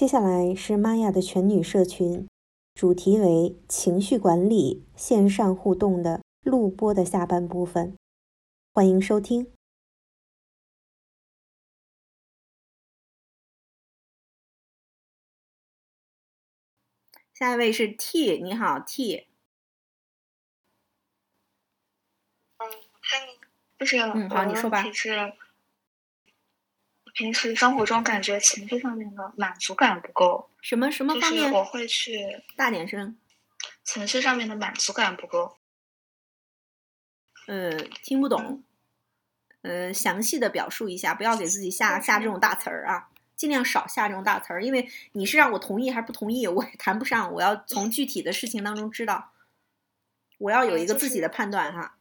接下来是玛雅的全女社群，主题为情绪管理线上互动的录播的下半部分，欢迎收听。下一位是 T，你好 T。嗯，嗨，就是嗯，好，你说吧。是。平时生活中感觉情绪上面的满足感不够，什么什么方面？我会去大点声。情绪上面的满足感不够。呃，听不懂。呃，详细的表述一下，不要给自己下下这种大词儿啊，尽量少下这种大词儿，因为你是让我同意还是不同意，我也谈不上。我要从具体的事情当中知道，我要有一个自己的判断哈。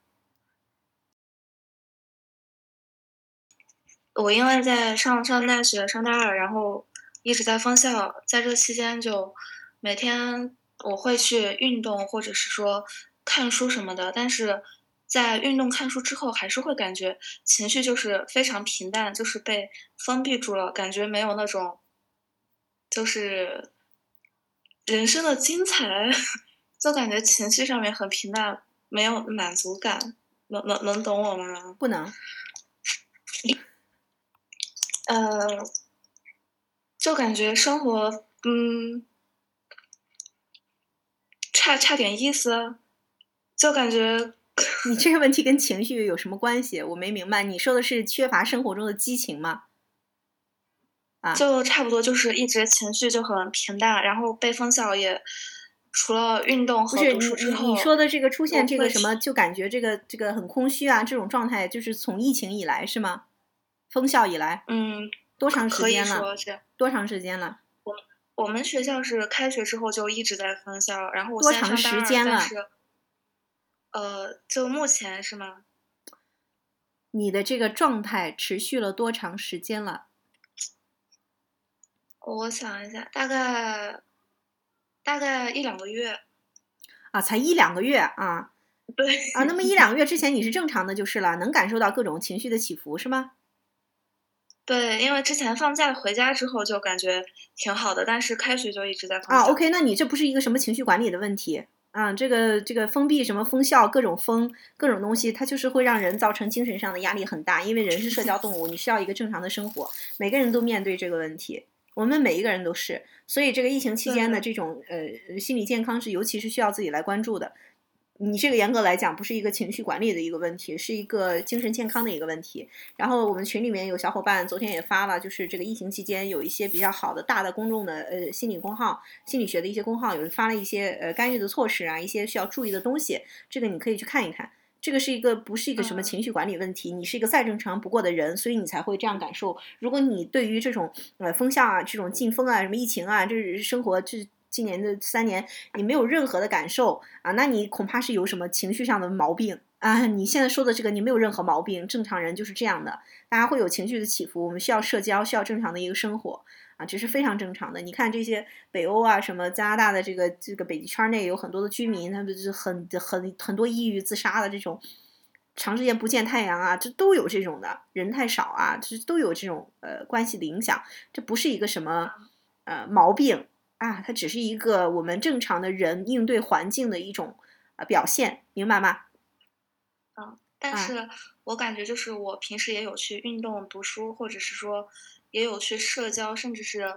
我因为在上上大学上大二，然后一直在封校，在这期间就每天我会去运动或者是说看书什么的，但是在运动看书之后，还是会感觉情绪就是非常平淡，就是被封闭住了，感觉没有那种就是人生的精彩，就感觉情绪上面很平淡，没有满足感，能能能懂我吗？不能。呃，就感觉生活嗯，差差点意思，就感觉你这个问题跟情绪有什么关系？我没明白，你说的是缺乏生活中的激情吗？啊，就差不多就是一直情绪就很平淡，然后被封校也除了运动和读书之后，你说的这个出现这个什么，就感觉这个这个很空虚啊，这种状态就是从疫情以来是吗？封校以来，嗯。多长时间了？多长时间了？我我们学校是开学之后就一直在封校，然后我多长时间了？呃，就目前是吗？你的这个状态持续了多长时间了？我想一下，大概大概一两个月。啊，才一两个月啊？对啊，那么一两个月之前你是正常的，就是了，能感受到各种情绪的起伏，是吗？对，因为之前放假回家之后就感觉挺好的，但是开学就一直在封啊。OK，那你这不是一个什么情绪管理的问题啊？这个这个封闭什么封校各种封各种东西，它就是会让人造成精神上的压力很大。因为人是社交动物，你需要一个正常的生活，每个人都面对这个问题，我们每一个人都是。所以这个疫情期间的这种呃心理健康是尤其是需要自己来关注的。你这个严格来讲不是一个情绪管理的一个问题，是一个精神健康的一个问题。然后我们群里面有小伙伴昨天也发了，就是这个疫情期间有一些比较好的大的公众的呃心理公号、心理学的一些公号，有人发了一些呃干预的措施啊，一些需要注意的东西，这个你可以去看一看。这个是一个不是一个什么情绪管理问题，你是一个再正常不过的人，所以你才会这样感受。如果你对于这种呃风向啊、这种进风啊、什么疫情啊，这是生活这。今年的三年，你没有任何的感受啊？那你恐怕是有什么情绪上的毛病啊？你现在说的这个，你没有任何毛病，正常人就是这样的，大家会有情绪的起伏，我们需要社交，需要正常的一个生活啊，这是非常正常的。你看这些北欧啊，什么加拿大的这个这个北极圈内有很多的居民，他们是很很很多抑郁自杀的这种，长时间不见太阳啊，这都有这种的，人太少啊，这都有这种呃关系的影响，这不是一个什么呃毛病。啊，它只是一个我们正常的人应对环境的一种呃表现，明白吗？嗯，但是我感觉就是我平时也有去运动、读书，或者是说也有去社交，甚至是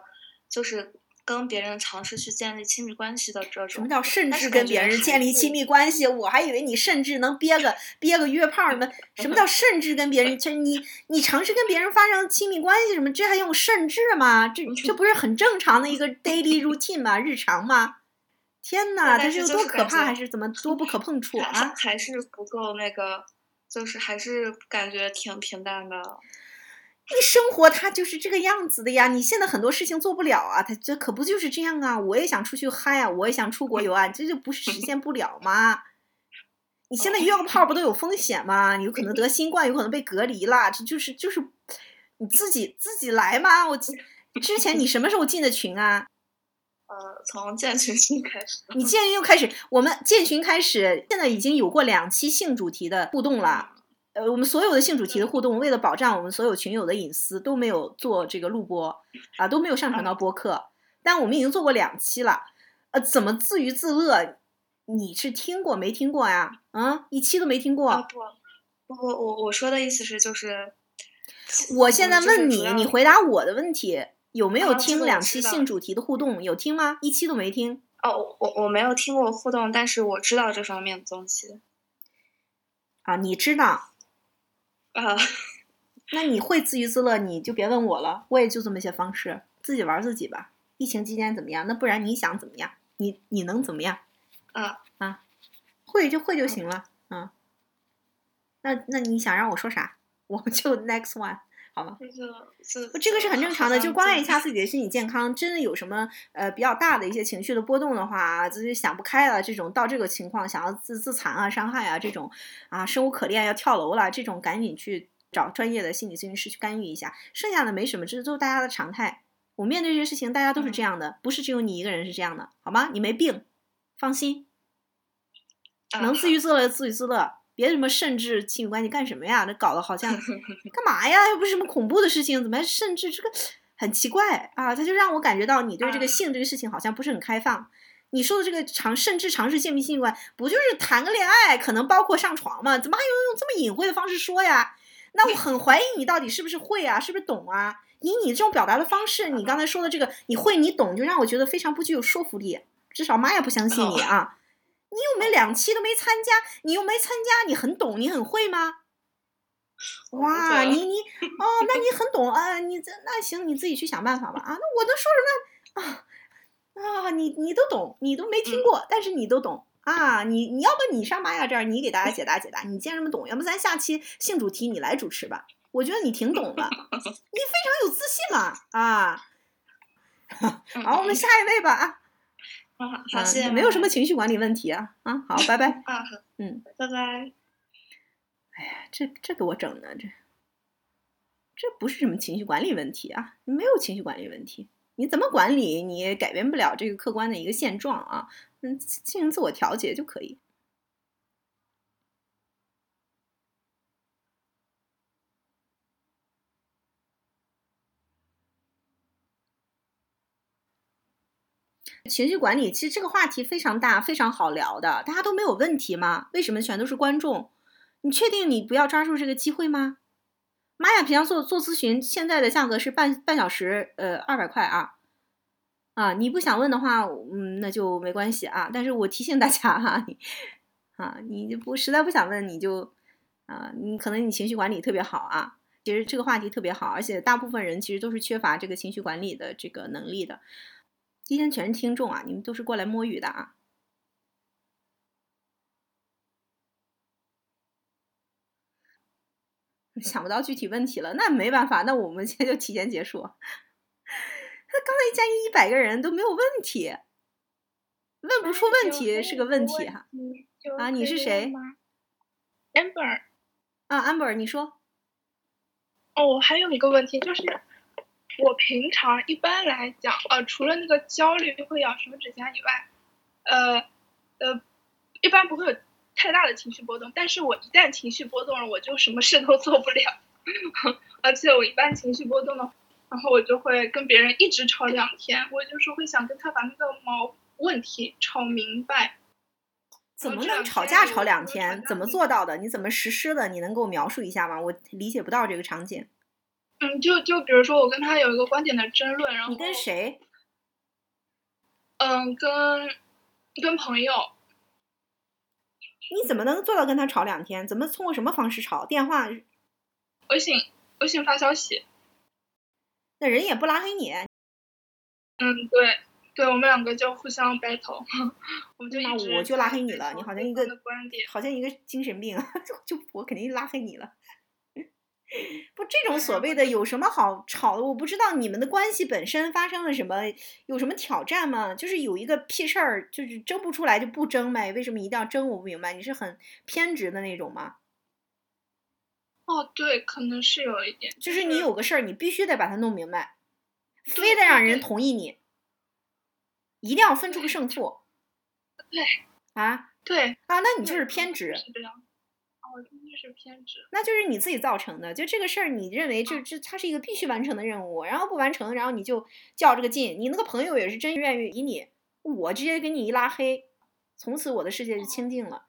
就是。跟别人尝试去建立亲密关系的这种，什么叫甚至跟别人建立亲密关系？我还以为你甚至能憋个憋个约炮呢。什么叫甚至跟别人？这你你尝试跟别人发生亲密关系什么？这还用甚至吗？这这不是很正常的一个 daily routine 吗？日常吗？天哪，这是有多可怕，还是怎么多不可碰触啊？还是不够那个，就是还是感觉挺平淡的。你生活它就是这个样子的呀，你现在很多事情做不了啊，它这可不就是这样啊？我也想出去嗨啊，我也想出国游啊，这就不是实现不了吗？你现在约个炮不都有风险吗？你有可能得新冠，有可能被隔离了，这就是就是你自己自己来嘛？我之前你什么时候进的群啊？呃，从建群开始。你建群又开始，我们建群开始，现在已经有过两期性主题的互动了。呃，我们所有的性主题的互动，为了保障我们所有群友的隐私，都没有做这个录播啊，都没有上传到播客。但我们已经做过两期了。呃，怎么自娱自乐？你是听过没听过呀？啊，一期都没听过。啊不，不，我我说的意思是就是，我现在问你，你回答我的问题，有没有听两期性主题的互动？有听吗？一期都没听。哦，我我没有听过互动，但是我知道这方面的东西。啊，你知道，啊，那你会自娱自乐，你就别问我了，我也就这么些方式，自己玩自己吧。疫情期间怎么样？那不然你想怎么样？你你能怎么样？啊啊，会就会就行了，嗯。那那你想让我说啥？我就 next one，好吗？这个这这个是很正常的，就关爱一下自己的心理健康。真的有什么呃比较大的一些情绪的波动的话，自己想不开了，这种到这个情况想要自自残啊、伤害啊这种啊生无可恋要跳楼了，这种赶紧去找专业的心理咨询师去干预一下。剩下的没什么，这都是大家的常态。我面对这些事情，大家都是这样的，不是只有你一个人是这样的，好吗？你没病，放心，啊能自娱自乐就自娱自乐，别什么甚至亲密关系干什么呀？那搞得好像 干嘛呀？又不是什么恐怖的事情，怎么还甚至这个很奇怪啊？他就让我感觉到你对这个啊性这个事情好像不是很开放。你说的这个尝甚至尝试建立性关，不就是谈个恋爱，可能包括上床吗？怎么还用用这么隐晦的方式说呀？那我很怀疑你到底是不是会啊，是不是懂啊？以你这种表达的方式，你刚才说的这个你会你懂，就让我觉得非常不具有说服力，至少妈也不相信你啊。你又没两期都没参加，你又没参加，你很懂，你很会吗？哇，你你 哦，那你很懂啊，你这那行，你自己去想办法吧啊。那我能说什么啊啊？你你都懂，你都没听嗯过，但是你都懂啊。你你要不你上玛雅这儿，你给大家解答解答，你既然这么懂，要不咱下期性主题你来主持吧？我觉得你挺懂的，你非常有自信嘛啊。嗯 好，我们下一位吧啊。啊，好，啊谢谢，没有什么情绪管理问题啊啊，好，拜拜。啊，好嗯，拜拜。哎呀这这给我整的，这这不是什么情绪管理问题啊，没有情绪管理问题，你怎么管理，你也改变不了这个客观的一个现状啊，嗯，进行自我调节就可以。情绪管理其实这个话题非常大，非常好聊的，大家都没有问题吗？为什么全都是观众？你确定你不要抓住这个机会吗？玛雅平常做做咨询，现在的价格是半半小时，呃，二百块啊。啊，你不想问的话，嗯，那就没关系啊。但是我提醒大家哈、你啊，你就不实在不想问，你就啊，你可能你情绪管理特别好啊。其实这个话题特别好，而且大部分人其实都是缺乏这个情绪管理的这个能力的。今天全是听众啊，你们都是过来摸鱼的啊。想不到具体问题了，那没办法，那我们 现在就提前结束。他刚才一加一一百个人都没有问题，问不出问题是个问题哈。啊你是谁？amber。啊，amber，你说。哦，还有一个问题就是，我平常一般来讲，呃，除了那个焦虑会咬手指甲以外，呃，呃，一般不会有太大的情绪波动。但是我一旦情绪波动了，我就什么事都做不了。而且我一般情绪波动了，然后我就会跟别人一直吵两天。我就是会想跟他把那个毛问题吵明白。怎么能吵架吵两天？怎么做到的？你怎么实施的？你能给我描述一下吗？我理解不到这个场景。嗯，就就比如说我跟他有一个观点的争论，然后你跟谁？嗯，跟跟朋友，你怎么能做到跟他吵两天？怎么通过什么方式吵？电话？微信微信发消息，那人也不拉黑你，嗯，对对，我们两个就互相 battle，我们就那我就拉黑你了。你好像一个好像一个精神病，就就我肯定拉黑你了。不，这种所谓的有什么好吵的？我不知道你们的关系本身发生了什么，有什么挑战吗？就是有一个屁事儿，就是争不出来就不争呗。为什么一定要争？我不明白。你是很偏执的那种吗？哦，对，可能是有一点，就是你有个事儿，你必须得把它弄明白，非得让人同意你，一定要分出个胜负。对啊对，啊，那你就是偏执。是这样。哦，就是偏执。那就是你自己造成的。就这个事儿，你认为这这它是一个必须完成的任务，然后不完成，然后你就较这个劲。你那个朋友也是真愿意理你，我直接给你一拉黑，从此我的世界就清净了。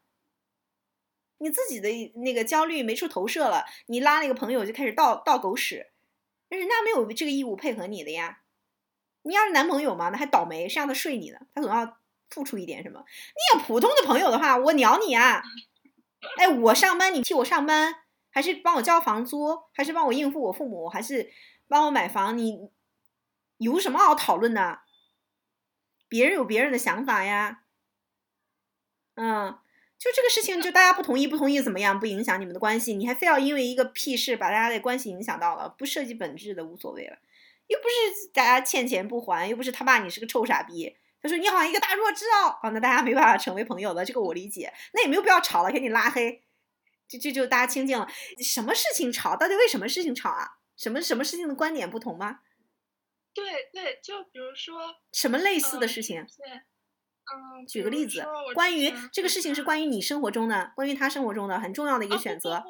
你自己的那个焦虑没处投射了，你拉那个朋友就开始倒倒狗屎，人家没有这个义务配合你的呀。你要是男朋友嘛，那还倒霉，谁让他睡你呢？他总要付出一点什么。你有普通的朋友的话，我鸟你啊！哎，我上班你替我上班，还是帮我交房租，还是帮我应付我父母，还是帮我买房？你有什么好讨论的？别人有别人的想法呀。嗯。就这个事情，就大家不同意，不同意怎么样？不影响你们的关系，你还非要因为一个屁事把大家的关系影响到了？不涉及本质的无所谓了，又不是大家欠钱不还，又不是他爸你是个臭傻逼。他说你好像一个大弱智哦，好，那大家没办法成为朋友了，这个我理解。那也没有必要吵了，给你拉黑，就就就大家清静了。什么事情吵？到底为什么事情吵啊？什么什么事情的观点不同吗？对对，就比如说什么类似的事情？嗯，举个例子，关于这个事情是关于你生活中的，关于他生活中的很重要的一个选择。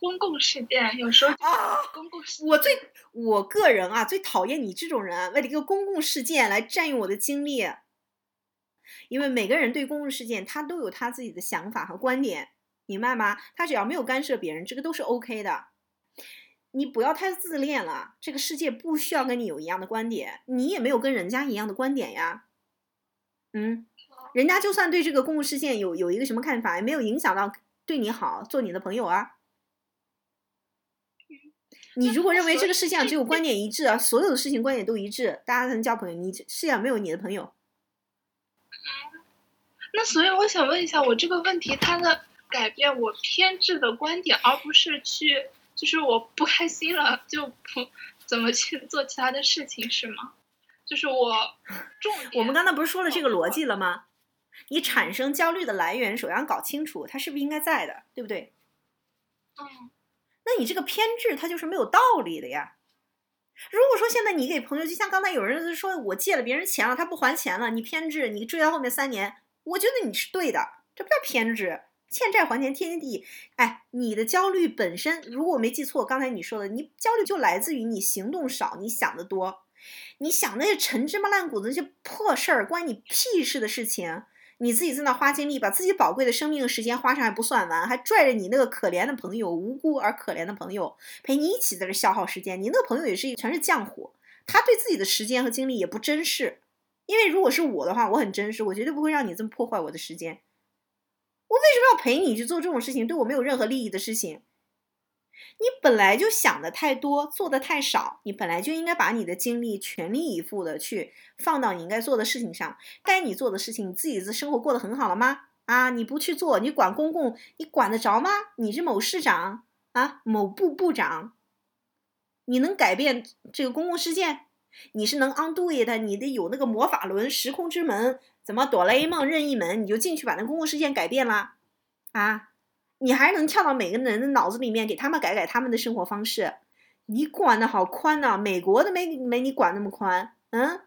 公共事件有时候啊，公共事件，我最我个人啊最讨厌你这种人，为了一个公共事件来占用我的精力。因为每个人对公共事件他都有他自己的想法和观点，明白吗？他只要没有干涉别人，这个都是 OK 的。你不要太自恋了，这个世界不需要跟你有一样的观点，你也没有跟人家一样的观点呀。嗯。人家就算对这个公共事件有有一个什么看法，也没有影响到对你好，做你的朋友啊。你如果认为这个世界上只有观点一致啊，所有的事情观点都一致，大家才能交朋友，你世界上没有你的朋友。那所以我想问一下，我这个问题它的改变我偏执的观点，而不是去就是我不开心了就不怎么去做其他的事情，是吗？就是我重点。我们刚才不是说了这个逻辑了吗？你产生焦虑的来源，首先要搞清楚它是不是应该在的，对不对？嗯，那你这个偏执，它就是没有道理的呀。如果说现在你给朋友，就像刚才有人说我借了别人钱了，他不还钱了，你偏执，你追到后面三年，我觉得你是对的，这不叫偏执，欠债还钱，天经地义。哎，你的焦虑本身，如果我没记错，刚才你说的，你焦虑就来自于你行动少，你想的多，你想那些陈芝麻烂谷子那些破事儿，关你屁事的事情。你自己在那花精力，把自己宝贵的生命时间花上还不算完，还拽着你那个可怜的朋友，无辜而可怜的朋友陪你一起在这消耗时间。你那个朋友也是全是浆糊，他对自己的时间和精力也不珍视。因为如果是我的话，我很珍视，我绝对不会让你这么破坏我的时间。我为什么要陪你去做这种事情？对我没有任何利益的事情。你本来就想的太多，做的太少。你本来就应该把你的精力全力以赴的去放到你应该做的事情上。该你做的事情，你自己的生活过得很好了吗？啊，你不去做，你管公共，你管得着吗？你是某市长啊，某部部长，你能改变这个公共事件？你是能 undo it？你得有那个魔法轮、时空之门，怎么哆啦 A 梦任意门，你就进去把那公共事件改变了？啊？你还能跳到每个人的脑子里面，给他们改改他们的生活方式？你管的好宽呐！美国都没没你管那么宽，嗯？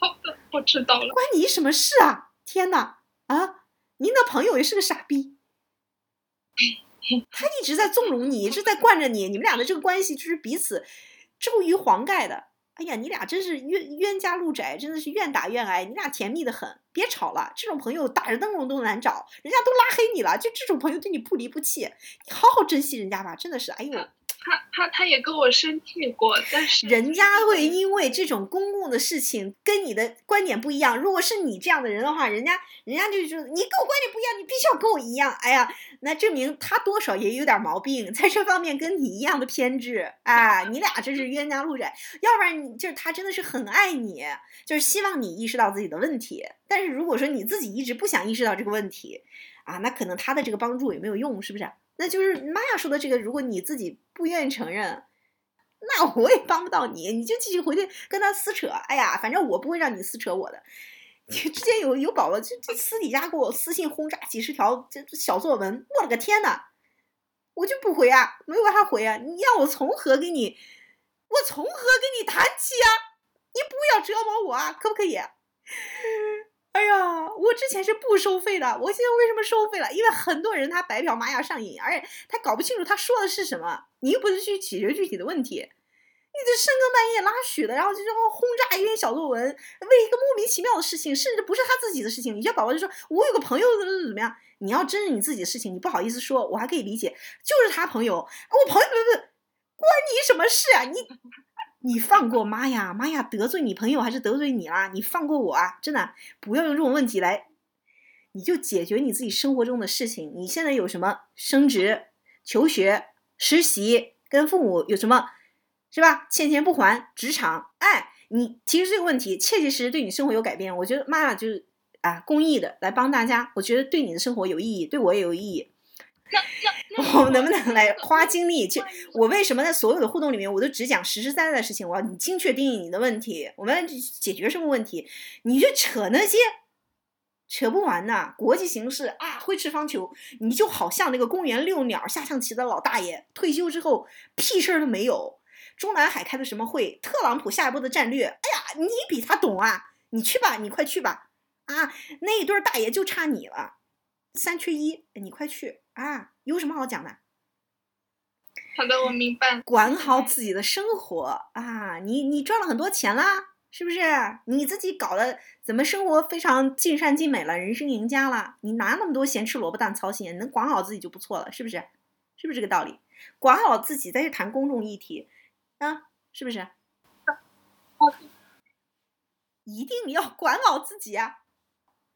好的，我知道了。关你什么事啊？天哪！啊，您的朋友也是个傻逼，他一直在纵容你，一直在惯着你，你们俩的这个关系就是彼此周瑜黄盖的。哎呀，你俩真是冤冤家路窄，真的是愿打愿挨，你俩甜蜜的很。别吵了，这种朋友打着灯笼都难找，人家都拉黑你了，就这种朋友对你不离不弃，你好好珍惜人家吧，真的是，哎呦。他他他也跟我生气过，但是人家会因为这种公共的事情跟你的观点不一样。如果是你这样的人的话，人家人家就是你跟我观点不一样，你必须要跟我一样。哎呀，那证明他多少也有点毛病，在这方面跟你一样的偏执。哎，你俩真是冤家路窄。要不然你就是他真的是很爱你，就是希望你意识到自己的问题。但是如果说你自己一直不想意识到这个问题，啊，那可能他的这个帮助也没有用，是不是？那就是玛雅说的这个，如果你自己不愿意承认，那我也帮不到你，你就继续回去跟他撕扯。哎呀，反正我不会让你撕扯我的。你之前有有宝宝就就私底下给我私信轰炸几十条这小作文，我了个天呐，我就不回啊，没有办法回啊。你让我从何给你，我从何跟你谈起啊？你不要折磨我啊，可不可以？哎呀，我之前是不收费的，我现在为什么收费了？因为很多人他白嫖玛雅上瘾，而且他搞不清楚他说的是什么，你又不是去解决具体的问题，你这深更半夜拉许的，然后就然后轰炸一篇小作文，为一个莫名其妙的事情，甚至不是他自己的事情，你家宝宝就说，我有个朋友怎么怎么样，你要真是你自己的事情，你不好意思说，我还可以理解，就是他朋友，我朋友不不关你什么事啊，你。你放过妈呀，妈呀，得罪你朋友还是得罪你啦？你放过我啊！真的，不要用这种问题来，你就解决你自己生活中的事情。你现在有什么升职、求学、实习，跟父母有什么，是吧？欠钱不还，职场，哎，你提出这个问题，切切实实对你生活有改变。我觉得妈呀，就是啊，公益的来帮大家，我觉得对你的生活有意义，对我也有意义。我们能不能来花精力去？我为什么在所有的互动里面，我都只讲实实在在的事情？我要你精确定义你的问题，我们解决什么问题？你就扯那些扯不完的国际形势啊，挥斥方遒，你就好像那个公园遛鸟下象棋的老大爷，退休之后屁事儿都没有。中南海开的什么会？特朗普下一步的战略？哎呀，你比他懂啊！你去吧，你快去吧！啊，那一对大爷就差你了，三缺一，你快去。啊，有什么好讲的？好的，我明白。管好自己的生活啊！你你赚了很多钱啦，是不是？你自己搞的怎么生活非常尽善尽美了，人生赢家了？你拿那么多闲吃萝卜淡操心，能管好自己就不错了，是不是？是不是这个道理？管好自己再去谈公众议题，啊，是不是？一定要管好自己啊！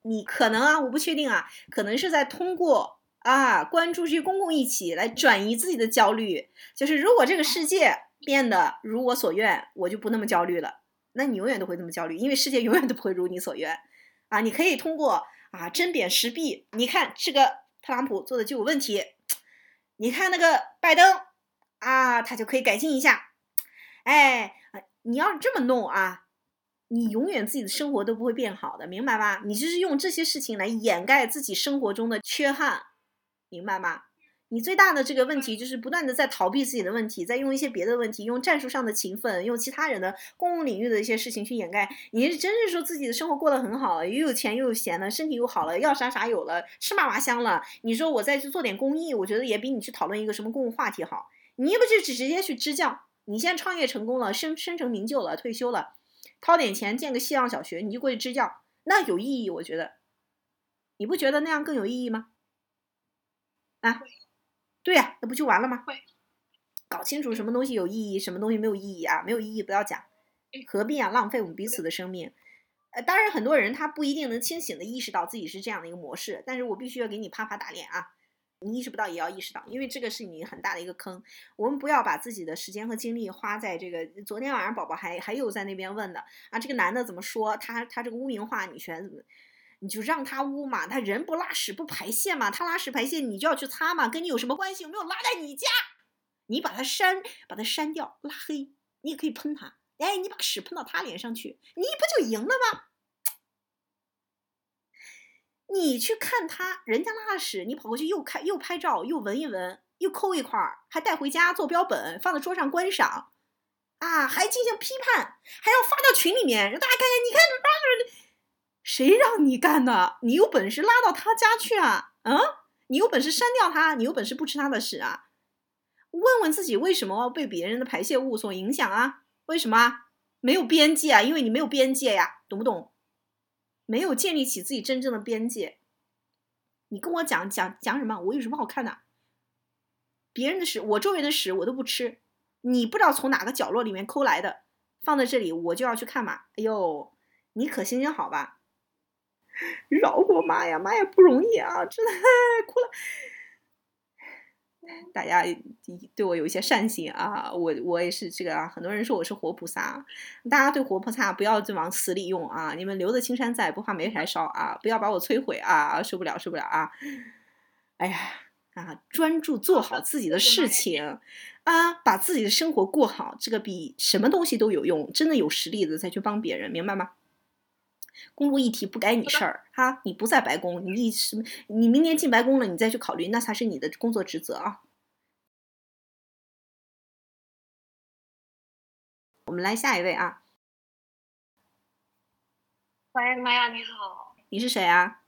你可能啊，我不确定啊，可能是在通过。啊，关注这些公共议题来转移自己的焦虑，就是如果这个世界变得如我所愿，我就不那么焦虑了。那你永远都会这么焦虑，因为世界永远都不会如你所愿。啊，你可以通过啊针砭时弊，你看这个特朗普做的就有问题，你看那个拜登啊，他就可以改进一下。哎，你要是这么弄啊，你永远自己的生活都不会变好的，明白吧？你就是用这些事情来掩盖自己生活中的缺憾。明白吗？你最大的这个问题就是不断的在逃避自己的问题，在用一些别的问题，用战术上的勤奋，用其他人的公共领域的一些事情去掩盖。你是真是说自己的生活过得很好，又有钱又有闲了，身体又好了，要啥啥有了，吃嘛嘛香了。你说我再去做点公益，我觉得也比你去讨论一个什么公共话题好。你要不就只直接去支教？你现在创业成功了，身身成名就了，退休了，掏点钱建个希望小学，你就过去支教，那有意义？我觉得，你不觉得那样更有意义吗？啊，对呀，那不就完了吗？搞清楚什么东西有意义，什么东西没有意义啊？没有意义不要讲，何必啊？浪费我们彼此的生命。呃，当然很多人他不一定能清醒的意识到自己是这样的一个模式，但是我必须要给你啪啪打脸啊！你意识不到也要意识到，因为这个是你很大的一个坑。我们不要把自己的时间和精力花在这个。昨天晚上宝宝还还有在那边问的啊，这个男的怎么说？他他这个污名化女权怎么？你就让他污嘛，他人不拉屎不排泄嘛，他拉屎排泄你就要去擦嘛，跟你有什么关系？有没有拉在你家？你把他删，把他删掉，拉黑，你也可以喷他。哎，你把屎喷到他脸上去，你不就赢了吗？你去看他人家拉了屎，你跑过去又看又拍照又闻一闻又抠一块儿，还带回家做标本放在桌上观赏，啊，还进行批判，还要发到群里面让大家看看，你看。谁让你干的？你有本事拉到他家去啊！嗯，你有本事删掉他，你有本事不吃他的屎啊！问问自己，为什么被别人的排泄物所影响啊？为什么没有边界啊？因为你没有边界呀，懂不懂？没有建立起自己真正的边界。你跟我讲讲讲什么？我有什么好看的？别人的屎，我周围的屎我都不吃。你不知道从哪个角落里面抠来的，放在这里我就要去看嘛？哎呦，你可行行好吧？饶过妈呀，妈呀不容易啊，真的哭了。大家对我有一些善心啊，我我也是这个啊。很多人说我是活菩萨，大家对活菩萨不要就往死里用啊。你们留得青山在，不怕没柴烧啊！不要把我摧毁啊！受不了，受不了啊！哎呀啊，专注做好自己的事情啊，把自己的生活过好，这个比什么东西都有用。真的有实力的再去帮别人，明白吗？公路议题不该你事儿哈，你不在白宫，你什么？你明年进白宫了，你再去考虑，那才是你的工作职责啊。我们来下一位啊。喂，玛雅你好。你是谁啊？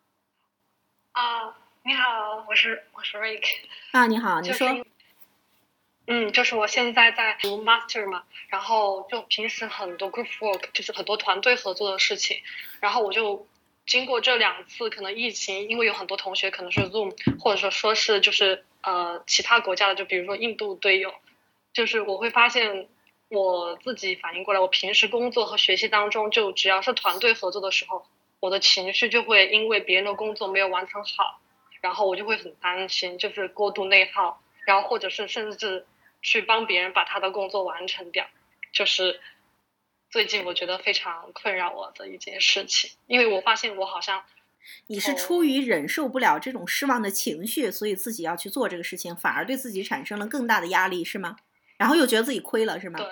啊，你好，我是我是 Rick。啊，你好，你就是说。嗯，就是我现在在读 master 嘛，然后就平时很多 group work，就是很多团队合作的事情，然后我就经过这两次可能疫情，因为有很多同学可能是 Zoom，或者说说是就是呃其他国家的，就比如说印度队友，就是我会发现我自己反应过来，我平时工作和学习当中，就只要是团队合作的时候，我的情绪就会因为别人的工作没有完成好，然后我就会很担心，就是过度内耗，然后或者是甚至去帮别人把他的工作完成掉，就是最近我觉得非常困扰我的一件事情，因为我发现我好像你是出于忍受不了这种失望的情绪，所以自己要去做这个事情，反而对自己产生了更大的压力，是吗？然后又觉得自己亏了，是吗？对，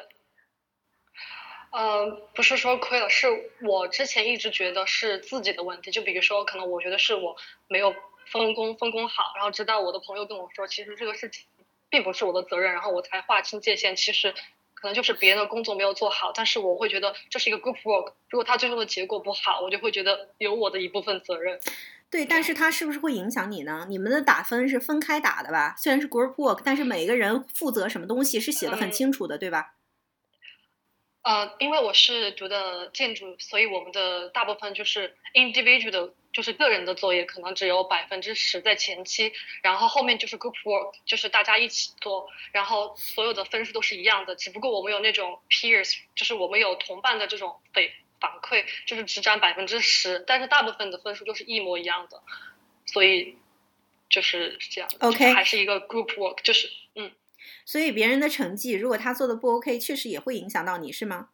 呃，不是说亏了，是我之前一直觉得是自己的问题。就比如说，可能我觉得是我没有分工分工好，然后直到我的朋友跟我说，其实这个事情并不是我的责任，然后我才划清界限。其实可能就是别人的工作没有做好，但是我会觉得这是一个 group work，如果他最后的结果不好，我就会觉得有我的一部分责任。对，但是它是不是会影响你呢？你们的打分是分开打的吧？虽然是 group work，但是每个人负责什么东西是写的很嗯清楚的，对吧？呃，因为我是读的建筑，所以我们的大部分就是 individual 的，就是个人的作业，可能只有百分之十在前期，然后后面就是 group work，就是大家一起做，然后所有的分数都是一样的，只不过我们有那种 peers，就是我们有同伴的这种反反馈，就是只占百分之十，但是大部分的分数都是一模一样的，所以就是这样的 OK 还是一个 group work，就是嗯。所以别人的成绩，如果他做的不 OK，确实也会影响到你，是吗？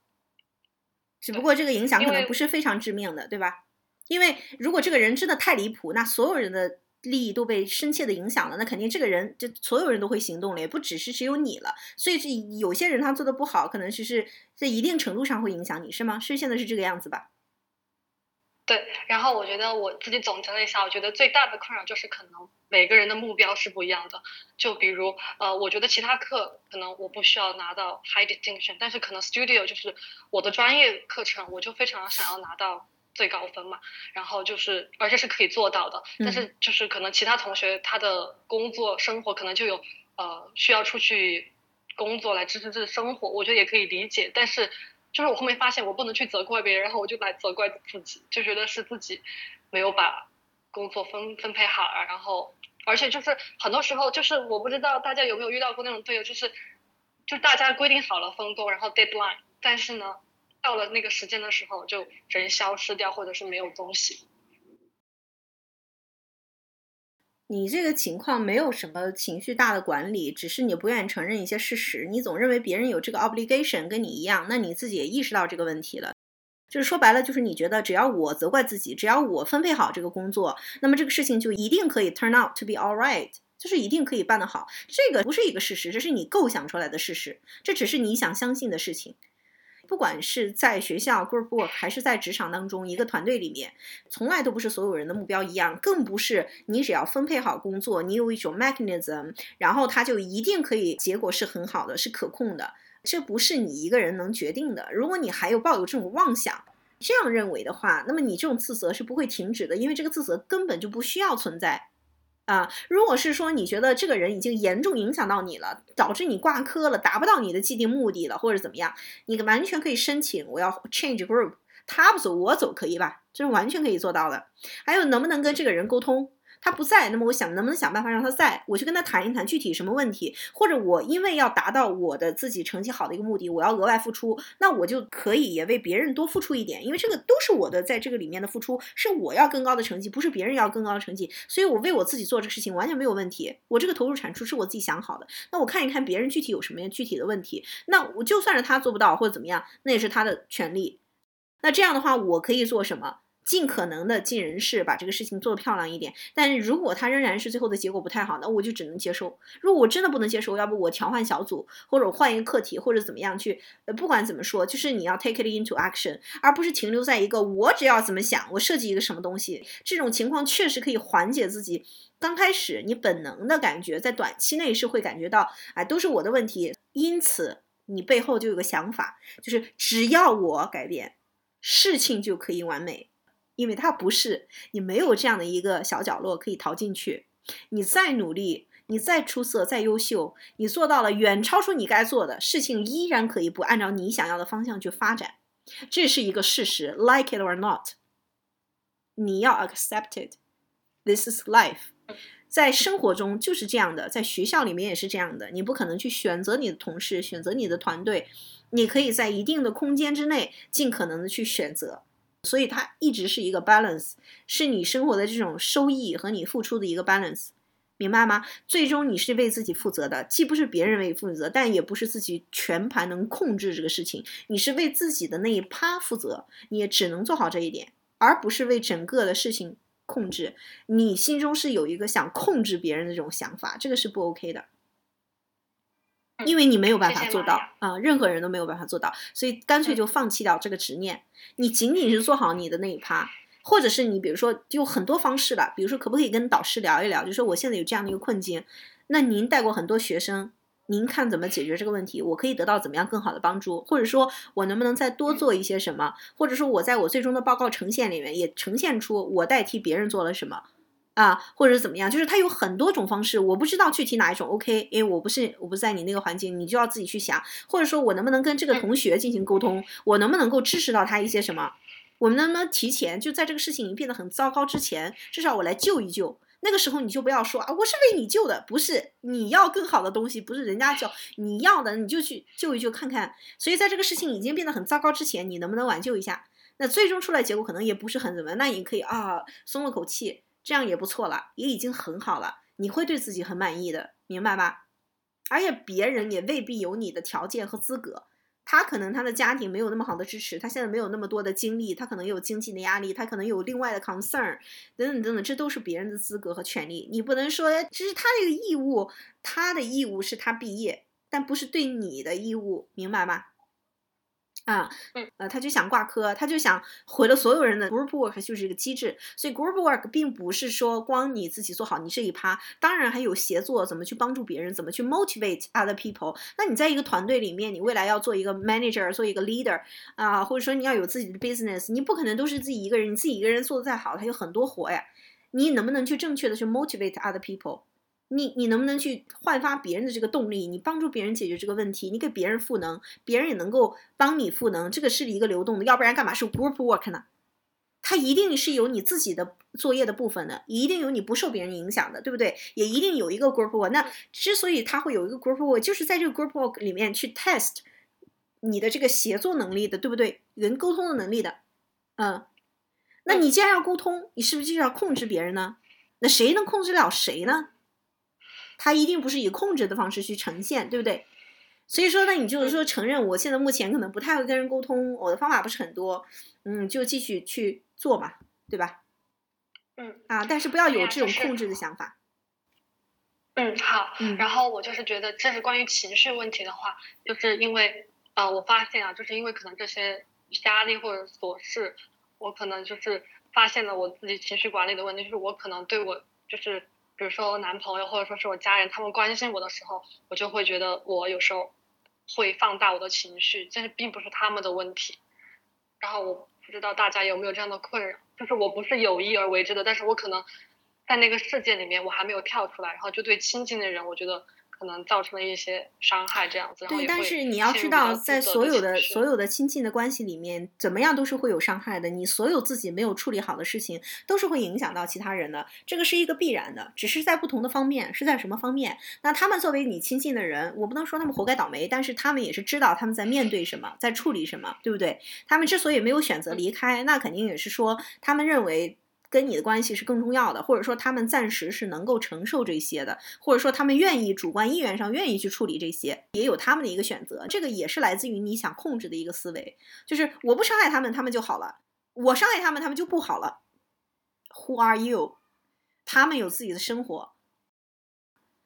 只不过这个影响可能不是非常致命的，对吧？因为如果这个人真的太离谱，那所有人的利益都被深切的影响了，那肯定这个人就所有人都会行动了，也不只是只有你了。所以这有些人他做的不好，可能只是在一定程度上会影响你，是吗？是现在是这个样子吧？对，然后我觉得我自己总结了一下，我觉得最大的困扰就是可能每个人的目标是不一样的。就比如，呃，我觉得其他课可能我不需要拿到 high distinction，但是可能 studio 就是我的专业课程，我就非常想要拿到最高分嘛。然后就是，而且是可以做到的。但是就是可能其他同学他的工作生活可能就有呃需要出去工作来支持自己生活，我觉得也可以理解。但是就是我后面发现我不能去责怪别人，然后我就来责怪自己，就觉得是自己没有把工作分分配好啊，然后而且就是很多时候就是我不知道大家有没有遇到过那种队友，就是就大家规定好了分工，然后 deadline，但是呢到了那个时间的时候就人消失掉，或者是没有东西。你这个情况没有什么情绪大的管理，只是你不愿意承认一些事实，你总认为别人有这个 obligation 跟你一样，那你自己也意识到这个问题了。就是说白了，就是你觉得只要我责怪自己，只要我分配好这个工作，那么这个事情就一定可以 turn out to be all right，就是一定可以办得好。这个不是一个事实，这是你构想出来的事实，这只是你想相信的事情。不管是在学校 group work 还是在职场当中一个团队里面，从来都不是所有人的目标一样，更不是你只要分配好工作，你有一种 mechanism，然后它就一定可以结果是很好的，是可控的。这不是你一个人能决定的。如果你还有抱有这种妄想，这样认为的话，那么你这种自责是不会停止的，因为这个自责根本就不需要存在。啊，如果是说你觉得这个人已经严重影响到你了，导致你挂科了，达不到你的既定目的了，或者怎么样，你完全可以申请我要 change group，他不走我走可以吧？这是完全可以做到的。还有能不能跟这个人沟通？他不在，那么我想能不能想办法让他在，我去跟他谈一谈具体什么问题，或者我因为要达到我的自己成绩好的一个目的，我要额外付出，那我就可以也为别人多付出一点，因为这个都是我的在这个里面的付出，是我要更高的成绩，不是别人要更高的成绩，所以我为我自己做这个事情完全没有问题，我这个投入产出是我自己想好的，那我看一看别人具体有什么具体的问题，那我就算是他做不到或者怎么样，那也是他的权利，那这样的话我可以做什么？尽可能的尽人事，把这个事情做得漂亮一点。但是如果他仍然是最后的结果不太好，那我就只能接受。如果我真的不能接受，要不我调换小组，或者我换一个课题，或者怎么样去，呃，不管怎么说，就是你要 take it into action，而不是停留在一个我只要怎么想，我设计一个什么东西。这种情况确实可以缓解自己刚开始你本能的感觉，在短期内是会感觉到，哎，都是我的问题。因此，你背后就有个想法，就是只要我改变，事情就可以完美。因为它不是，你没有这样的一个小角落可以逃进去。你再努力，你再出色、再优秀，你做到了远超出你该做的事情，依然可以不按照你想要的方向去发展，这是一个事实，like it or not，你要 accept it，this is life。在生活中就是这样的，在学校里面也是这样的，你不可能去选择你的同事，选择你的团队，你可以在一定的空间之内尽可能的去选择。所以它一直是一个 balance，是你生活的这种收益和你付出的一个 balance，明白吗？最终你是为自己负责的，既不是别人为你负责，但也不是自己全盘能控制这个事情，你是为自己的那一趴负责，你也只能做好这一点，而不是为整个的事情控制。你心中是有一个想控制别人的这种想法，这个是不 OK 的。因为你没有办法做到啊，任何人都没有办法做到，所以干脆就放弃掉这个执念。你仅仅是做好你的那一趴，或者是你比如说有很多方式了，比如说可不可以跟导师聊一聊，就说我现在有这样的一个困境，那您带过很多学生，您看怎么解决这个问题？我可以得到怎么样更好的帮助？或者说我能不能再多做一些什么？或者说我在我最终的报告呈现里面也呈现出我代替别人做了什么？啊，或者怎么样，就是它有很多种方式，我不知道具体哪一种 OK，因为我不是我不在你那个环境，你就要自己去想，或者说我能不能跟这个同学进行沟通，我能不能够支持到他一些什么，我们能不能提前就在这个事情已经变得很糟糕之前，至少我来救一救，那个时候你就不要说啊，我是为你救的，不是你要更好的东西，不是人家救你要的，你就去救一救看看，所以在这个事情已经变得很糟糕之前，你能不能挽救一下？那最终出来结果可能也不是很怎么，那你可以啊松了口气。这样也不错了，也已经很好了，你会对自己很满意的，明白吧？而且别人也未必有你的条件和资格，他可能他的家庭没有那么好的支持，他现在没有那么多的精力，他可能有经济的压力，他可能有另外的 concern 等等等等，这都是别人的资格和权利，你不能说这是他的一个义务，他的义务是他毕业，但不是对你的义务，明白吗？啊，呃，他就想挂科，他就想毁了所有人的 group work，就是一个机制。所以 group work 并不是说光你自己做好你这一趴，当然还有协作，怎么去帮助别人，怎么去 motivate other people。那你在一个团队里面，你未来要做一个 manager，做一个 leader 啊，或者说你要有自己的 business，你不可能都是自己一个人，你自己一个人做的再好，他有很多活呀。你能不能去正确的去 motivate other people？你你能不能去焕发别人的这个动力？你帮助别人解决这个问题，你给别人赋能，别人也能够帮你赋能，这个是一个流动的，要不然干嘛是 group work 呢？它一定是有你自己的作业的部分的，一定有你不受别人影响的，对不对？也一定有一个 group work。那之所以它会有一个 group work，就是在这个 group work 里面去 test 你的这个协作能力的，对不对？人沟通的能力的，嗯。那你既然要沟通，你是不是就要控制别人呢？那谁能控制了谁呢？他一定不是以控制的方式去呈现，对不对？所以说呢，你就是说承认，我现在目前可能不太会跟人沟通，我的方法不是很多，嗯，就继续去做嘛，对吧？嗯啊，但是不要有这种控制的想法。嗯，好。嗯，然后我就是觉得，这是关于情绪问题的话，就是因为呃，我发现啊，就是因为可能这些压力或者琐事，我可能就是发现了我自己情绪管理的问题，就是我可能对我就是。比如说我男朋友或者说是我家人，他们关心我的时候，我就会觉得我有时候会放大我的情绪，但是并不是他们的问题。然后我不知道大家有没有这样的困扰，就是我不是有意而为之的，但是我可能在那个世界里面我还没有跳出来，然后就对亲近的人，我觉得。可能造成了一些伤害，这样子。对，但是你要知道，在所有的所有的亲近的关系里面，怎么样都是会有伤害的。你所有自己没有处理好的事情，都是会影响到其他人的，这个是一个必然的，只是在不同的方面，是在什么方面？那他们作为你亲近的人，我不能说他们活该倒霉，但是他们也是知道他们在面对什么，在处理什么，对不对？他们之所以没有选择离开，那肯定也是说他们认为。跟你的关系是更重要的，或者说他们暂时是能够承受这些的，或者说他们愿意主观意愿上愿意去处理这些，也有他们的一个选择。这个也是来自于你想控制的一个思维，就是我不伤害他们，他们就好了；我伤害他们，他们就不好了。Who are you？他们有自己的生活，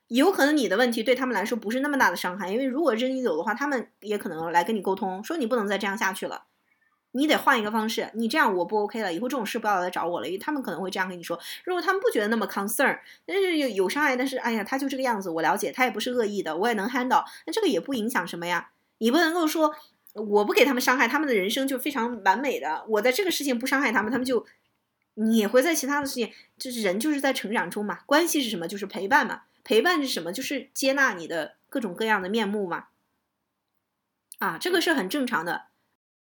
有可能你的问题对他们来说不是那么大的伤害，因为如果真你走的话，他们也可能来跟你沟通，说你不能再这样下去了。你得换一个方式，你这样我不 OK 了，以后这种事不要来找我了，因为他们可能会这样跟你说。如果他们不觉得那么 concern，但是有有伤害，但是哎呀，他就这个样子，我了解，他也不是恶意的，我也能 handle，那这个也不影响什么呀。你不能够说我不给他们伤害，他们的人生就非常完美的，我在这个事情不伤害他们，他们就你也会在其他的事情，就是人就是在成长中嘛。关系是什么？就是陪伴嘛。陪伴是什么？就是接纳你的各种各样的面目嘛。啊，这个是很正常的。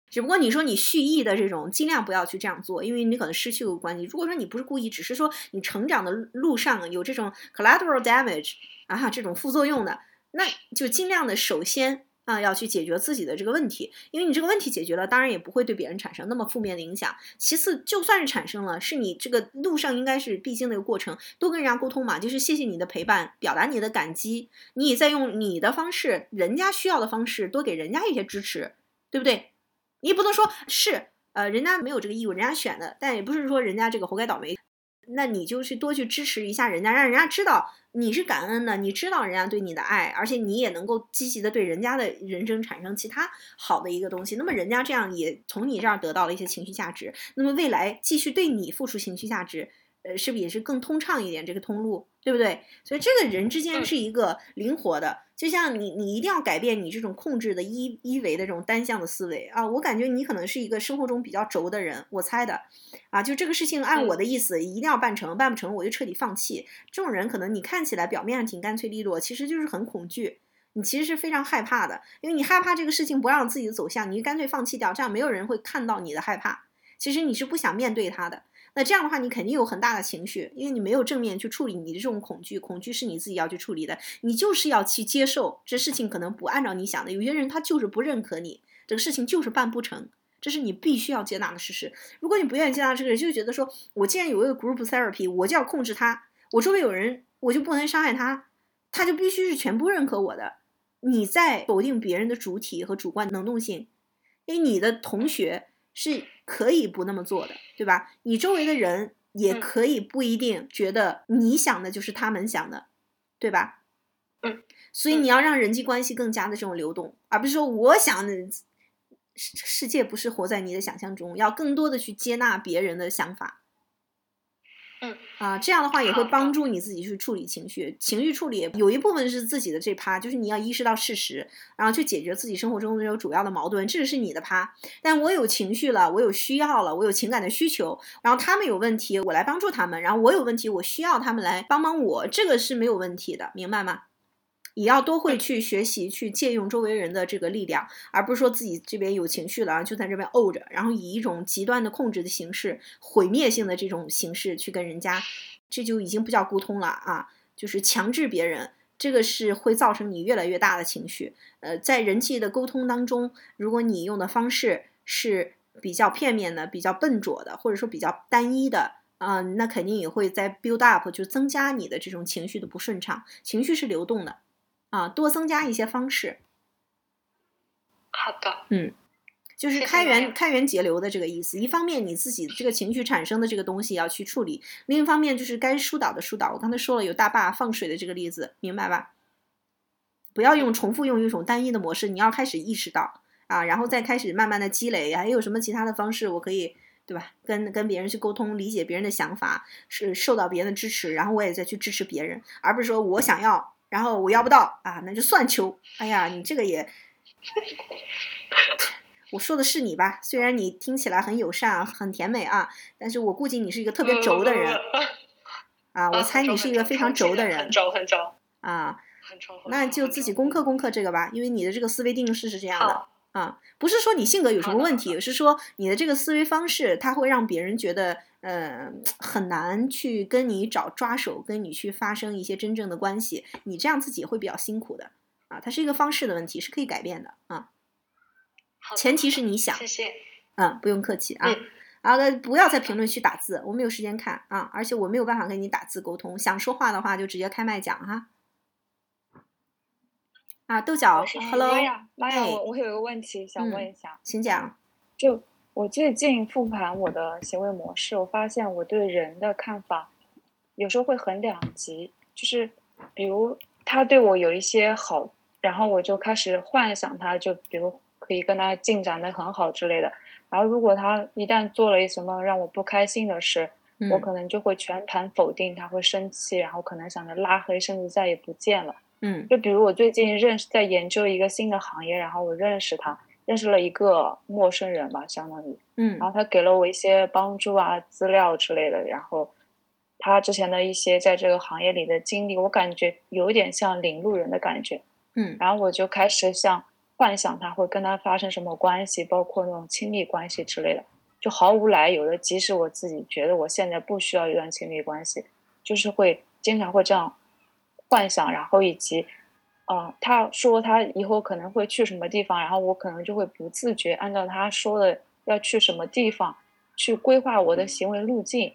只不过你说你蓄意的这种，尽量不要去这样做，因为你可能失去了关系。如果说你不是故意，只是说你成长的路上有这种 collateral damage 啊，这种副作用的，那就尽量的首先。啊，要去解决自己的这个问题，因为你这个问题解决了，当然也不会对别人产生那么负面的影响。其次，就算是产生了，是你这个路上应该是必经的一个过程，多跟人家沟通嘛，就是谢谢你的陪伴，表达你的感激，你也在用你的方式，人家需要的方式，多给人家一些支持，对不对？你也不能说是，呃，人家没有这个义务，人家选的，但也不是说人家这个活该倒霉。那你就去多去支持一下人家，让人家知道你是感恩的，你知道人家对你的爱，而且你也能够积极的对人家的人生产生其他好的一个东西。那么人家这样也从你这儿得到了一些情绪价值，那么未来继续对你付出情绪价值。呃，是不是也是更通畅一点这个通路，对不对？所以这个人之间是一个灵活的，就像你，你一定要改变你这种控制的一一维的这种单向的思维啊！我感觉你可能是一个生活中比较轴的人，我猜的，啊，就这个事情按我的意思一定要办成，办不成我就彻底放弃。这种人可能你看起来表面上挺干脆利落，其实就是很恐惧，你其实是非常害怕的，因为你害怕这个事情不让自己走向，你就干脆放弃掉，这样没有人会看到你的害怕，其实你是不想面对他的。那这样的话，你肯定有很大的情绪，因为你没有正面去处理你的这种恐惧，恐惧是你自己要去处理的，你就是要去接受这事情可能不按照你想的，有些人他就是不认可你，这个事情就是办不成，这是你必须要接纳的事实。如果你不愿意接纳这个人，就觉得说我既然有一个 group therapy，我就要控制他，我周围有人，我就不能伤害他，他就必须是全部认可我的，你在否定别人的主体和主观能动性，因为你的同学。是可以不那么做的，对吧？你周围的人也可以不一定觉得你想的就是他们想的，对吧？嗯，所以你要让人际关系更加的这种流动，而不是说我想的世世界不是活在你的想象中，要更多的去接纳别人的想法。嗯啊，这样的话也会帮助你自己去处理情绪。情绪处理有一部分是自己的这趴，就是你要意识到事实，然后去解决自己生活中的这种主要的矛盾，这是你的趴。但我有情绪了，我有需要了，我有情感的需求，然后他们有问题，我来帮助他们，然后我有问题，我需要他们来帮帮我，这个是没有问题的，明白吗？也要多会去学习，去借用周围人的这个力量，而不是说自己这边有情绪了，就在这边怄着，然后以一种极端的控制的形式、毁灭性的这种形式去跟人家，这就已经不叫沟通了啊，就是强制别人，这个是会造成你越来越大的情绪。呃，在人际的沟通当中，如果你用的方式是比较片面的、比较笨拙的，或者说比较单一的，啊，那肯定也会在 build up，就增加你的这种情绪的不顺畅。情绪是流动的。啊，多增加一些方式。好的，嗯，就是开源开源节流的这个意思。一方面你自己这个情绪产生的这个东西要去处理，另一方面就是该疏导的疏导。我刚才说了有大坝放水的这个例子，明白吧？不要用重复用一种单一的模式，你要开始意识到啊，然后再开始慢慢的积累。还有什么其他的方式，我可以对吧？跟跟别人去沟通，理解别人的想法，是受到别人的支持，然后我也再去支持别人，而不是说我想要。然后我要不到啊，那就算球。哎呀，你这个也，我说的是你吧？虽然你听起来很友善啊，很甜美啊，但是我估计你是一个特别轴的人 啊。我猜你是一个非常轴的人，很轴很轴啊。那就自己攻克攻克这个吧，因为你的这个思维定式是这样的。啊，不是说你性格有什么问题，是说你的这个思维方式，它会让别人觉得，呃，很难去跟你找抓手，跟你去发生一些真正的关系。你这样自己会比较辛苦的啊。它是一个方式的问题，是可以改变的啊。前提是你想。谢谢。嗯，不用客气啊。啊，不要在评论区打字，我没有时间看啊，而且我没有办法跟你打字沟通。想说话的话，就直接开麦讲哈。啊，豆角，Hello，我我有个问题想问一下，请讲。就我最近复盘我的行为模式，我发现我对人的看法有时候会很两极，就是比如他对我有一些好，然后我就开始幻想他，就比如可以跟他进展的很好之类的。然后如果他一旦做了一什么让我不开心的事，我可能就会全盘否定，他会生气，然后可能想着拉黑，甚至再也不见了。嗯，就比如我最近认识在研究一个新的行业，然后我认识他，认识了一个陌生人吧，相当于，嗯。然后他给了我一些帮助啊、资料之类的，然后他之前的一些在这个行业里的经历，我感觉有点像领路人的感觉，嗯。然后我就开始想幻想他会跟他发生什么关系，包括那种亲密关系之类的，就毫无来由的，即使我自己觉得我现在不需要一段亲密关系，就是会经常会这样幻想，然后以及，呃，他说他以后可能会去什么地方，然后我可能就会不自觉按照他说的要去什么地方去规划我的行为路径，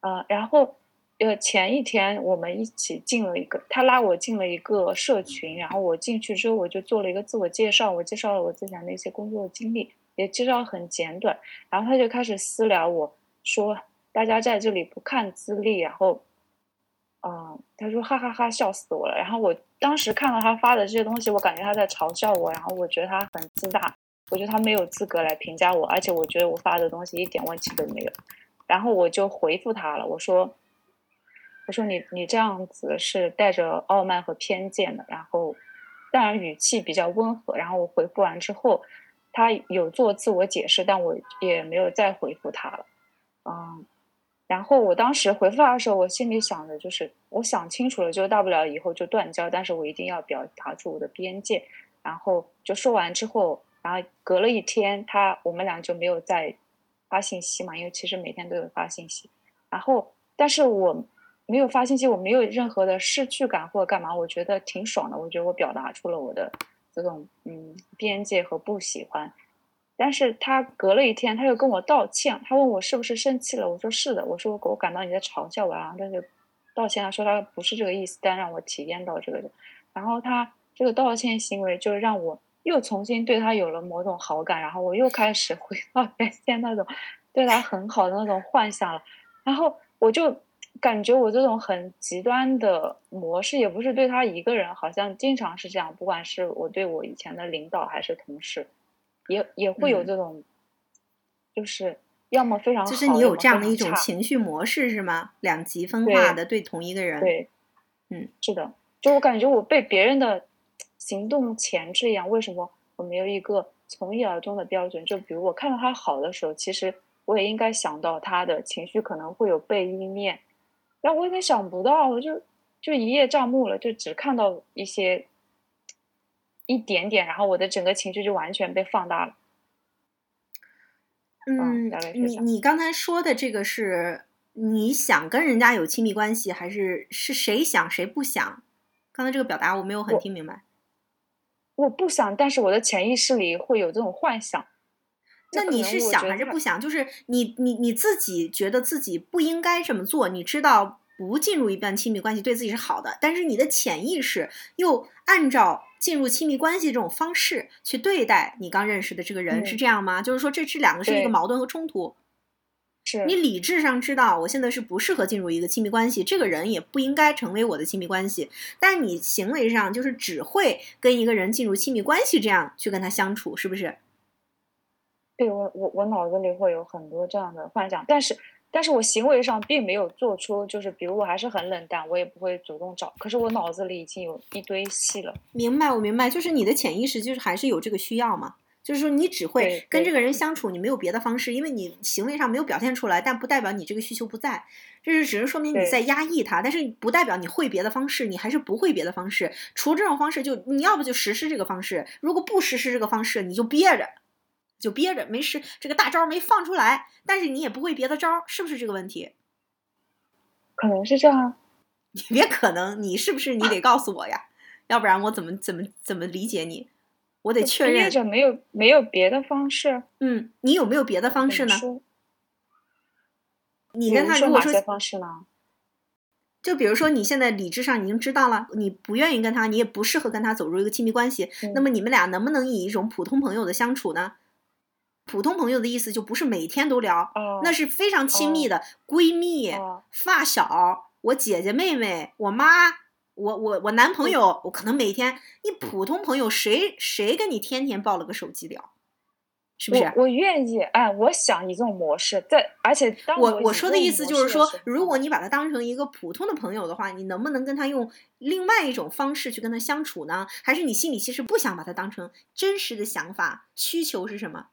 呃，然后。呃，前一天我们一起进了一个，他拉我进了一个社群，然后我进去之后，我就做了一个自我介绍，我介绍了我之前的一些工作经历，也介绍很简短，然后他就开始私聊我说，大家在这里不看资历，然后，嗯、他说哈哈哈笑死我了，然后我当时看到他发的这些东西，我感觉他在嘲笑我，然后我觉得他很自大，我觉得他没有资格来评价我，而且我觉得我发的东西一点问题都没有，然后我就回复他了，我说。我说你你这样子是带着傲慢和偏见的，然后当然语气比较温和。然后我回复完之后，他有做自我解释，但我也没有再回复他了。嗯，然后我当时回复他的时候，我心里想的就是，我想清楚了，就大不了以后就断交，但是我一定要表达出我的边界。然后就说完之后，然后隔了一天，他我们俩就没有再发信息嘛，因为其实每天都有发信息。然后，但是我。没有发信息，我没有任何的失去感或者干嘛，我觉得挺爽的。我觉得我表达出了我的这种嗯边界和不喜欢。但是他隔了一天，他又跟我道歉，他问我是不是生气了，我说是的，我说我感到你在嘲笑我，然后他就道歉，他说他不是这个意思，但让我体验到这个。然后他这个道歉行为就让我又重新对他有了某种好感，然后我又开始 回到原先那种对他很好的那种幻想了，然后我就。感觉我这种很极端的模式，也不是对他一个人，好像经常是这样。不管是我对我以前的领导还是同事，也也会有这种，就是要么非常好，就是你有这样的一种情绪模式是吗？两极分化的对同一个人，对，嗯，是的，就我感觉我被别人的行动钳制一样。为什么我没有一个从一而终的标准？就比如我看到他好的时候，其实我也应该想到他的情绪可能会有背阴面。但我有点想不到，我就就一叶障目了，就只看到一些一点点，然后我的整个情绪就完全被放大了。嗯你你刚才说的这个是你想跟人家有亲密关系，还是是谁想谁不想？刚才这个表达我没有很听明白。我不想，但是我的潜意识里会有这种幻想。那你是想还是不想？就是你你你自己觉得自己不应该这么做，你知道不进入一段亲密关系对自己是好的，但是你的潜意识又按照进入亲密关系这种方式去对待你刚认识的这个人，是嗯这样吗？就是说这这两个是一个矛盾和冲突。是你理智上知道我现在是不适合进入一个亲密关系，这个人也不应该成为我的亲密关系，但你行为上就是只会跟一个人进入亲密关系，这样去跟他相处，是不是？对我我我脑子里会有很多这样的幻想，但是但是我行为上并没有做出，就是比如我还是很冷淡，我也不会主动找，可是我脑子里已经有一堆戏了。明白，我明白，就是你的潜意识就是还是有这个需要嘛，就是说你只会跟这个人相处，你没有别的方式，因为你行为上没有表现出来，但不代表你这个需求不在，就是只是说明你在压抑它，但是不代表你会别的方式，你还是不会别的方式。除这种方式就，你要不就实施这个方式，如果不实施这个方式，你就憋着，就憋着，没事这个大招没放出来，但是你也不会别的招，是不是这个问题？可能是这样，你别可能，你是不是你得告诉我呀，要不然我怎么怎么怎么理解你？我得确认。憋着没有没有别的方式。嗯，你有没有别的方式呢？你跟他如果说，哪些方式呢？就比如说你现在理智上已经知道了，你不愿意跟他，你也不适合跟他走入一个亲密关系，那嗯么你们俩能不能以一种普通朋友的相处呢？普通朋友的意思就不是每天都聊，哦，那是非常亲密的闺蜜、哦发小、我姐姐妹妹、我妈、我我我男朋友，我可能每天，你普通朋友谁谁跟你天天抱了个手机聊？是不是？我我愿意，哎，我想以这种模式，在而且当我我说的意思就是说，如果你你把他当成一个普通的朋友的话，你能不能跟他用另外一种方式去跟他相处呢？还是你心里其实不想把他当成真实的想法？需求是什么？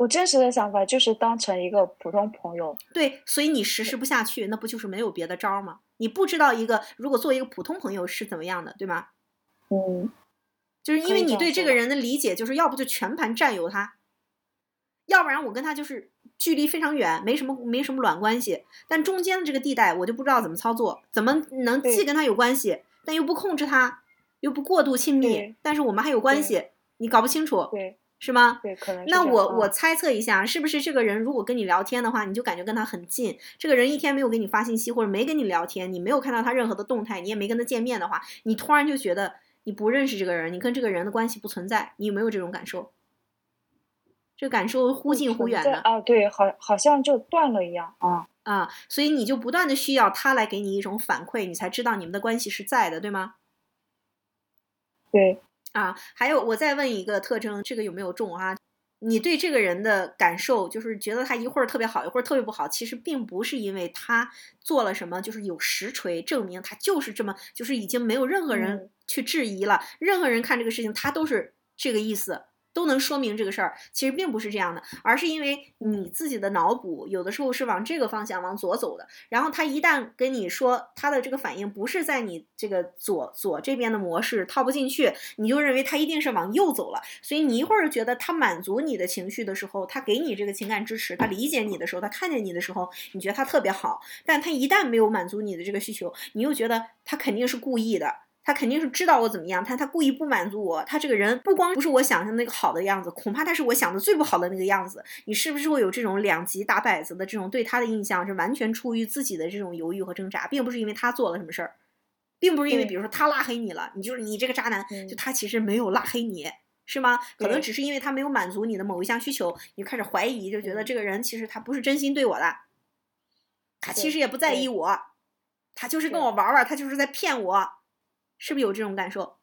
我真实的想法就是当成一个普通朋友，对，所以你实施不下去，那不就是没有别的招儿吗？你不知道一个如果做一个普通朋友是怎么样的，对吗？嗯，就是因为你对这个人的理解，就是要不就全盘占有他，要不然我跟他就是距离非常远，没什么没什么卵关系，但中间的这个地带我就不知道怎么操作，怎么能既跟他有关系，但又不控制他，又不过度亲密，但是我们还有关系，你搞不清楚对是吗？对，可能那我我猜测一下，是不是这个人如果跟你聊天的话，你就感觉跟他很近？这个人一天没有给你发信息，或者没跟你聊天，你没有看到他任何的动态，你也没跟他见面的话，你突然就觉得你不认识这个人，你跟这个人的关系不存在，你有没有这种感受？这感受忽近忽远的啊，对，好好像就断了一样啊，啊，所以你就不断的需要他来给你一种反馈，你才知道你们的关系是在的，对吗？对，啊，还有我再问一个特征，这个有没有中啊？你对这个人的感受，就是觉得他一会儿特别好，一会儿特别不好，其实并不是因为他做了什么，就是有实锤证明他就是这么，就是已经没有任何人嗯去质疑了，任何人看这个事情，他都是这个意思。都能说明这个事儿，其实并不是这样的，而是因为你自己的脑补有的时候是往这个方向往左走的，然后他一旦跟你说他的这个反应不是在你这个左左这边的模式套不进去，你就认为他一定是往右走了，所以你一会儿觉得他满足你的情绪的时候，他给你这个情感支持，他理解你的时候，他看见你的时候，你觉得他特别好，但他一旦没有满足你的这个需求，你又觉得他肯定是故意的。他肯定是知道我怎么样，他他故意不满足我。他这个人不光不是我想象那个好的样子，恐怕他是我想的最不好的那个样子。你是不是会有这种两极打摆子的这种对他的印象，是完全出于自己的这种犹豫和挣扎，并不是因为他做了什么事儿，并不是因为比如说他拉黑你了，你就是你这个渣男，嗯就他其实没有拉黑你。是吗？可能只是因为他没有满足你的某一项需求，你就开始怀疑，就觉得嗯这个人其实他不是真心对我的，他其实也不在意我，他就是跟我玩玩，他就是在骗我，是不是有这种感受？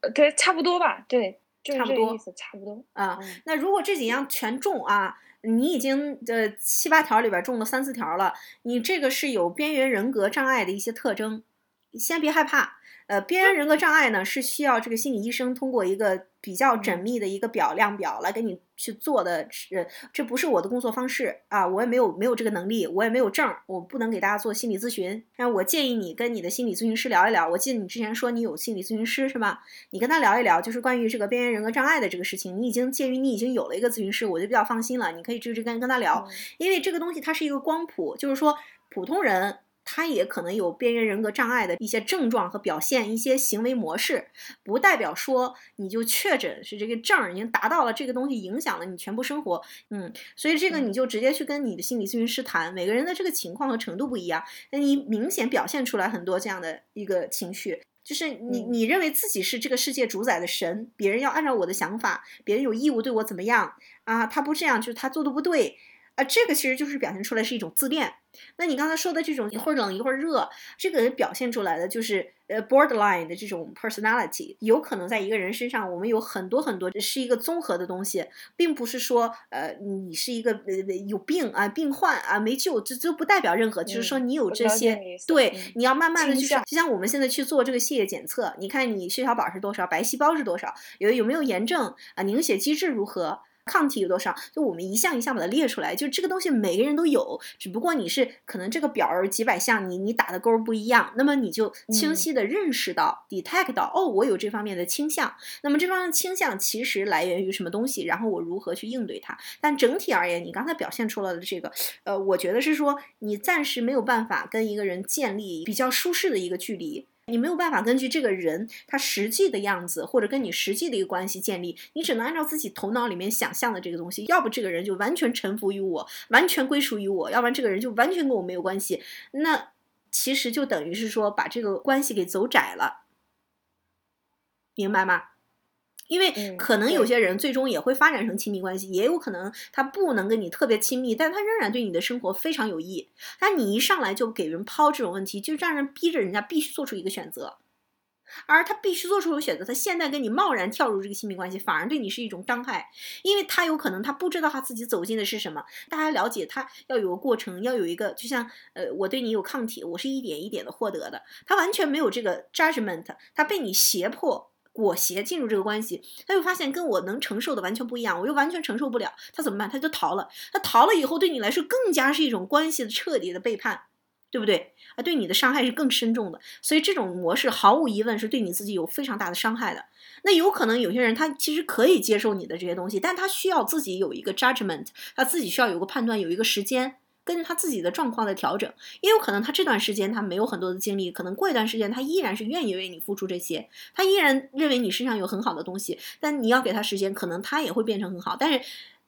呃对，差不多吧，对，就是差不多这意思，差不多啊，嗯那如果这几样全中啊，你已经呃七八条里边中了三四条了，你这个是有边缘人格障碍的一些特征，先别害怕。呃，边缘人格障碍呢是需要这个心理医生通过一个比较缜密的一个表量表来给你去做的，是，这不是我的工作方式啊，我也没有没有这个能力，我也没有证儿，我不能给大家做心理咨询。那我建议你跟你的心理咨询师聊一聊。我记得你之前说你有心理咨询师是吧？你跟他聊一聊，就是关于这个边缘人格障碍的这个事情。你已经鉴于你已经有了一个咨询师，我就比较放心了。你可以直接跟跟他聊，嗯因为这个东西它是一个光谱，就是说普通人他也可能有边缘人格障碍的一些症状和表现，一些行为模式，不代表说你就确诊是这个症儿已经达到了，这个东西影响了你全部生活。嗯，所以这个嗯你就直接去跟你的心理咨询师谈，每个人的这个情况和程度不一样，那你明显表现出来很多这样的一个情绪。就是你，嗯你认为自己是这个世界主宰的神，别人要按照我的想法，别人有义务对我怎么样啊？他不这样，就是他做的不对啊。这个其实就是表现出来是一种自恋。那你刚才说的这种一会儿冷一会儿热，这个表现出来的就是呃 borderline 的这种 personality，有可能在一个人身上，我们有很多很多是一个综合的东西，并不是说呃你是一个呃有病啊病患啊没救，这这不代表任何，就是说嗯你有这些对嗯，你要慢慢的去就像我们现在去做这个血液检测，你看你血小板是多少，白细胞是多少，有有没有炎症啊，凝血机制如何？抗体有多少？就我们一项一项把它列出来，就这个东西每个人都有，只不过你是可能这个表儿几百项，你你打的勾儿不一样，那么你就清嗯晰的认识到、detect 到，哦，我有这方面的倾向。那么这方面的倾向其实来源于什么东西？然后我如何去应对它？但整体而言，你刚才表现出来的这个，呃，我觉得是说你暂时没有办法跟一个人建立比较舒适的一个距离。你没有办法根据这个人他实际的样子，或者跟你实际的一个关系建立，你只能按照自己头脑里面想象的这个东西，要不这个人就完全臣服于我，完全归属于我，要不然这个人就完全跟我没有关系。那其实就等于是说把这个关系给走窄了，明白吗？因为嗯可能有些人最终也会发展成亲密关系，也有可能他不能跟你特别亲密，但他仍然对你的生活非常有益。但你一上来就给人抛这种问题，就让人逼着人家必须做出一个选择。而他必须做出选择。他现在跟你贸然跳入这个亲密关系，反而对你是一种伤害，因为他有可能他不知道他自己走进的是什么。大家了解他要有个过程，要有一个，就像呃，我对你有抗体，我是一点一点的获得的。他完全没有这个 judgment，他被你胁迫裹挟进入这个关系，他又发现跟我能承受的完全不一样，我又完全承受不了，他怎么办？他就逃了。他逃了以后，对你来说更加是一种关系的彻底的背叛。对不对啊？对你的伤害是更深重的，所以这种模式毫无疑问是对你自己有非常大的伤害的。那有可能有些人他其实可以接受你的这些东西，但他需要自己有一个 judgment，他自己需要有个判断，有一个时间，根据他自己的状况的调整。也有可能他这段时间他没有很多的精力，可能过一段时间他依然是愿意为你付出这些，他依然认为你身上有很好的东西，但你要给他时间，可能他也会变成很好。但是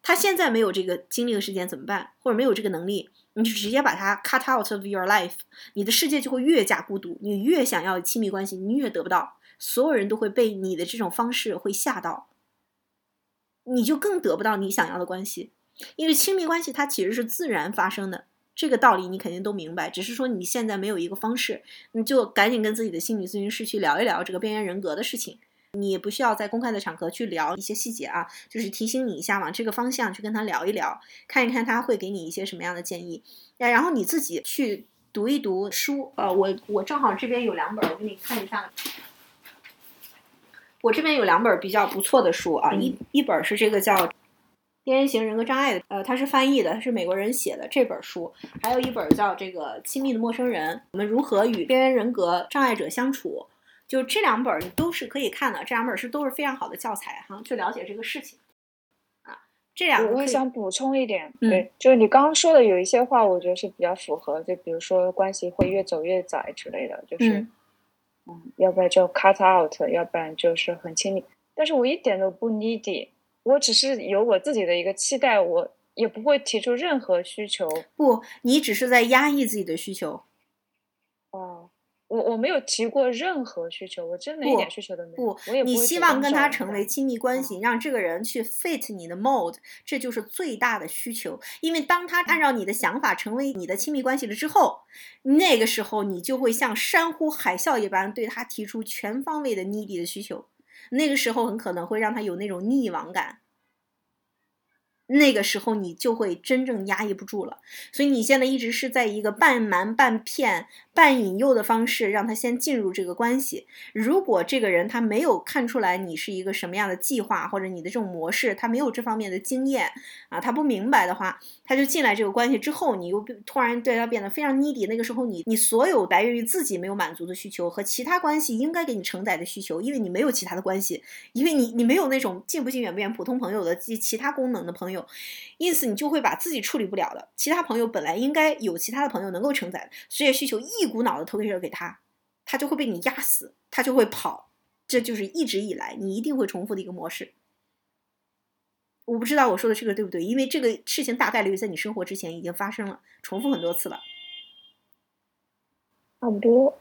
他现在没有这个精力和时间怎么办？或者没有这个能力？你就直接把它 cut out of your life，你的世界就会越加孤独。你越想要亲密关系，你越得不到。所有人都会被你的这种方式会吓到，你就更得不到你想要的关系。因为亲密关系它其实是自然发生的，这个道理你肯定都明白。只是说你现在没有一个方式，你就赶紧跟自己的心理咨询师去聊一聊这个边缘人格的事情。你也不需要在公开的场合去聊一些细节啊，就是提醒你一下，往这个方向去跟他聊一聊，看一看他会给你一些什么样的建议。然后你自己去读一读书，呃，我我正好这边有两本，我给你看一下。我这边有两本比较不错的书啊，一一本是这个叫《边缘型人格障碍》的，呃，它是翻译的，是美国人写的这本书，还有一本叫这个《亲密的陌生人》，我们如何与边缘人格障碍者相处。就这两本你都是可以看的，这两本是都是非常好的教材哈，去了解这个事情。啊，这两个我想补充一点，对，就是你刚刚说的有一些话，我觉得是比较符合，就比如说关系会越走越窄之类的，就是，嗯，要不然就 cut out，要不然就是很亲密。但是我一点都不 needy，我只是有我自己的一个期待，我也不会提出任何需求。不，你只是在压抑自己的需求。哦。我我没有提过任何需求，我真的一点需求都没有。不，你希望跟他成为亲密关系，让这个人去 fit 你的 mode，这就是最大的需求。因为当他按照你的想法成为你的亲密关系了之后，那个时候你就会像山呼海啸一般对他提出全方位的 needy 的需求，那个时候很可能会让他有那种溺亡感。那个时候你就会真正压抑不住了，所以你现在一直是在一个半瞒半骗。半引诱的方式让他先进入这个关系。如果这个人他没有看出来你是一个什么样的计划，或者你的这种模式，他没有这方面的经验啊，他不明白的话，他就进来这个关系之后，你又突然对他变得非常 needy。那个时候，你你所有来源于自己没有满足的需求和其他关系应该给你承载的需求，因为你没有其他的关系，因为你你没有那种近不近远不远普通朋友的其其他功能的朋友，因此你就会把自己处理不了的。其他朋友本来应该有其他的朋友能够承载的，这些需求一。一股脑的投射给他，他就会被你压死，他就会跑。这就是一直以来你一定会重复的一个模式。我不知道我说的这个对不对，因为这个事情大概率在你生活之前已经发生了，重复很多次了。差不多，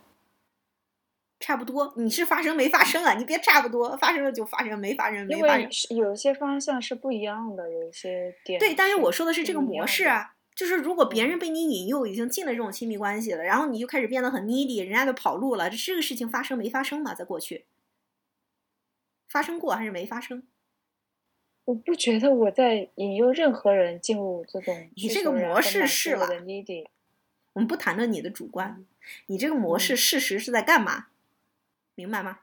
差不多。你是发生没发生啊？你别差不多，发生了就发生，没发生没发生。有些方向是不一样的，有一些点。对，但是我说的是这个模式啊。就是如果别人被你引诱，已经进了这种亲密关系了，然后你就开始变得很 needy，人家就跑路了。这这个事情发生没发生嘛？在过去发生过还是没发生？我不觉得我在引诱任何人进入这种。你这个模式是了。我们不谈论你的主观，你这个模式事实是在干嘛？明白吗？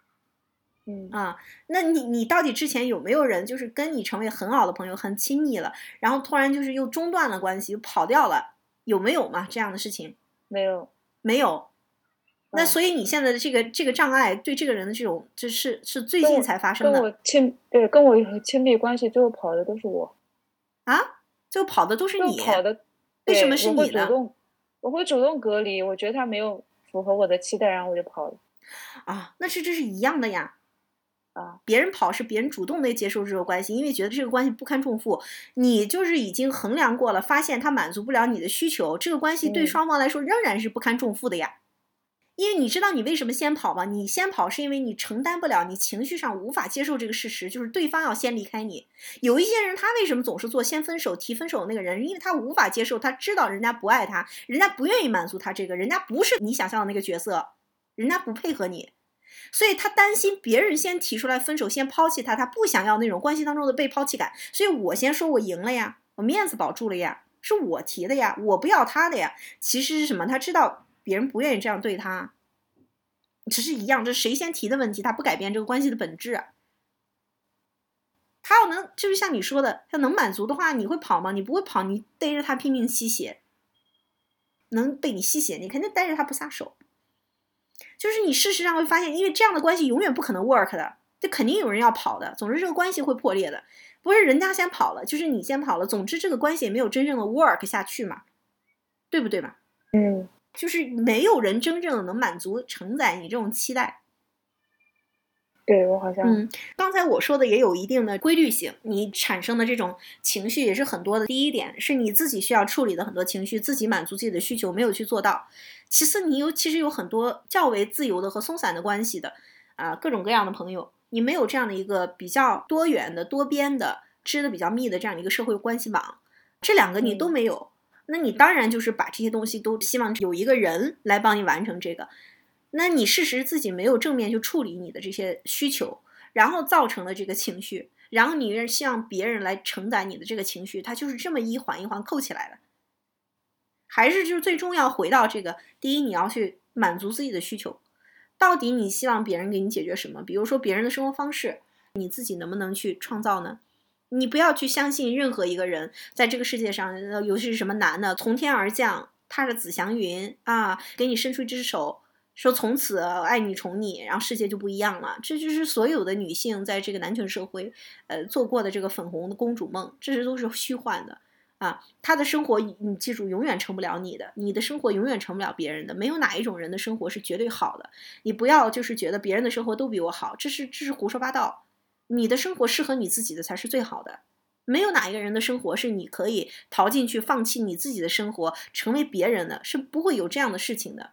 嗯啊，那你你到底之前有没有人就是跟你成为很好的朋友，很亲密了，然后突然就是又中断了关系，又跑掉了，有没有嘛？这样的事情没有，没有。那所以你现在的这个这个障碍，对这个人的这种，就是是最近才发生的。跟我亲对跟我有亲密关系，最后跑的都是我啊，最后跑的都是你跑的，为什么是你呢？我会主动隔离，我觉得他没有符合我的期待，然后我就跑了。啊，那是这是一样的呀。啊，别人跑是别人主动的接受这个关系，因为觉得这个关系不堪重负。你就是已经衡量过了，发现他满足不了你的需求，这个关系对双方来说仍然是不堪重负的呀。因为你知道你为什么先跑吗？你先跑是因为你承担不了，你情绪上无法接受这个事实，就是对方要先离开你。有一些人他为什么总是做先分手、提分手的那个人？因为他无法接受，他知道人家不爱他，人家不愿意满足他这个，人家不是你想象的那个角色，人家不配合你。所以他担心别人先提出来分手，先抛弃他，他不想要那种关系当中的被抛弃感，所以我先说我赢了呀，我面子保住了呀，是我提的呀，我不要他的呀。其实是什么？他知道别人不愿意这样对他，只是一样，这谁先提的问题，他不改变这个关系的本质。他要能，就是像你说的，他能满足的话，你会跑吗？你不会跑，你逮着他拼命吸血，能被你吸血，你肯定逮着他不撒手。就是你事实上会发现，因为这样的关系永远不可能 work 的，这肯定有人要跑的。总之，这个关系会破裂的，不是人家先跑了，就是你先跑了。总之，这个关系也没有真正的 work 下去嘛，对不对嘛？嗯，就是没有人真正的能满足承载你这种期待。对我好像，嗯，刚才我说的也有一定的规律性，你产生的这种情绪也是很多的。第一点是你自己需要处理的很多情绪，自己满足自己的需求没有去做到。其次，你有其实有很多较为自由的和松散的关系的啊，各种各样的朋友，你没有这样的一个比较多元的、多边的、织的比较密的这样的一个社会关系网，这两个你都没有，那你当然就是把这些东西都希望有一个人来帮你完成这个。那你事实自己没有正面去处理你的这些需求，然后造成了这个情绪，然后你希望别人来承载你的这个情绪，它就是这么一环一环扣起来的。还是就是最终要回到这个，第一你要去满足自己的需求，到底你希望别人给你解决什么？比如说别人的生活方式，你自己能不能去创造呢？你不要去相信任何一个人在这个世界上，尤其是什么男的从天而降，踏着紫祥云啊，给你伸出一只手。说从此爱你宠你，然后世界就不一样了。这就是所有的女性在这个男权社会，呃，做过的这个粉红的公主梦，这些都是虚幻的啊。她的生活，你记住，永远成不了你的，你的生活永远成不了别人的。没有哪一种人的生活是绝对好的。你不要就是觉得别人的生活都比我好，这是这是胡说八道。你的生活适合你自己的才是最好的。没有哪一个人的生活是你可以逃进去，放弃你自己的生活，成为别人的，是不会有这样的事情的。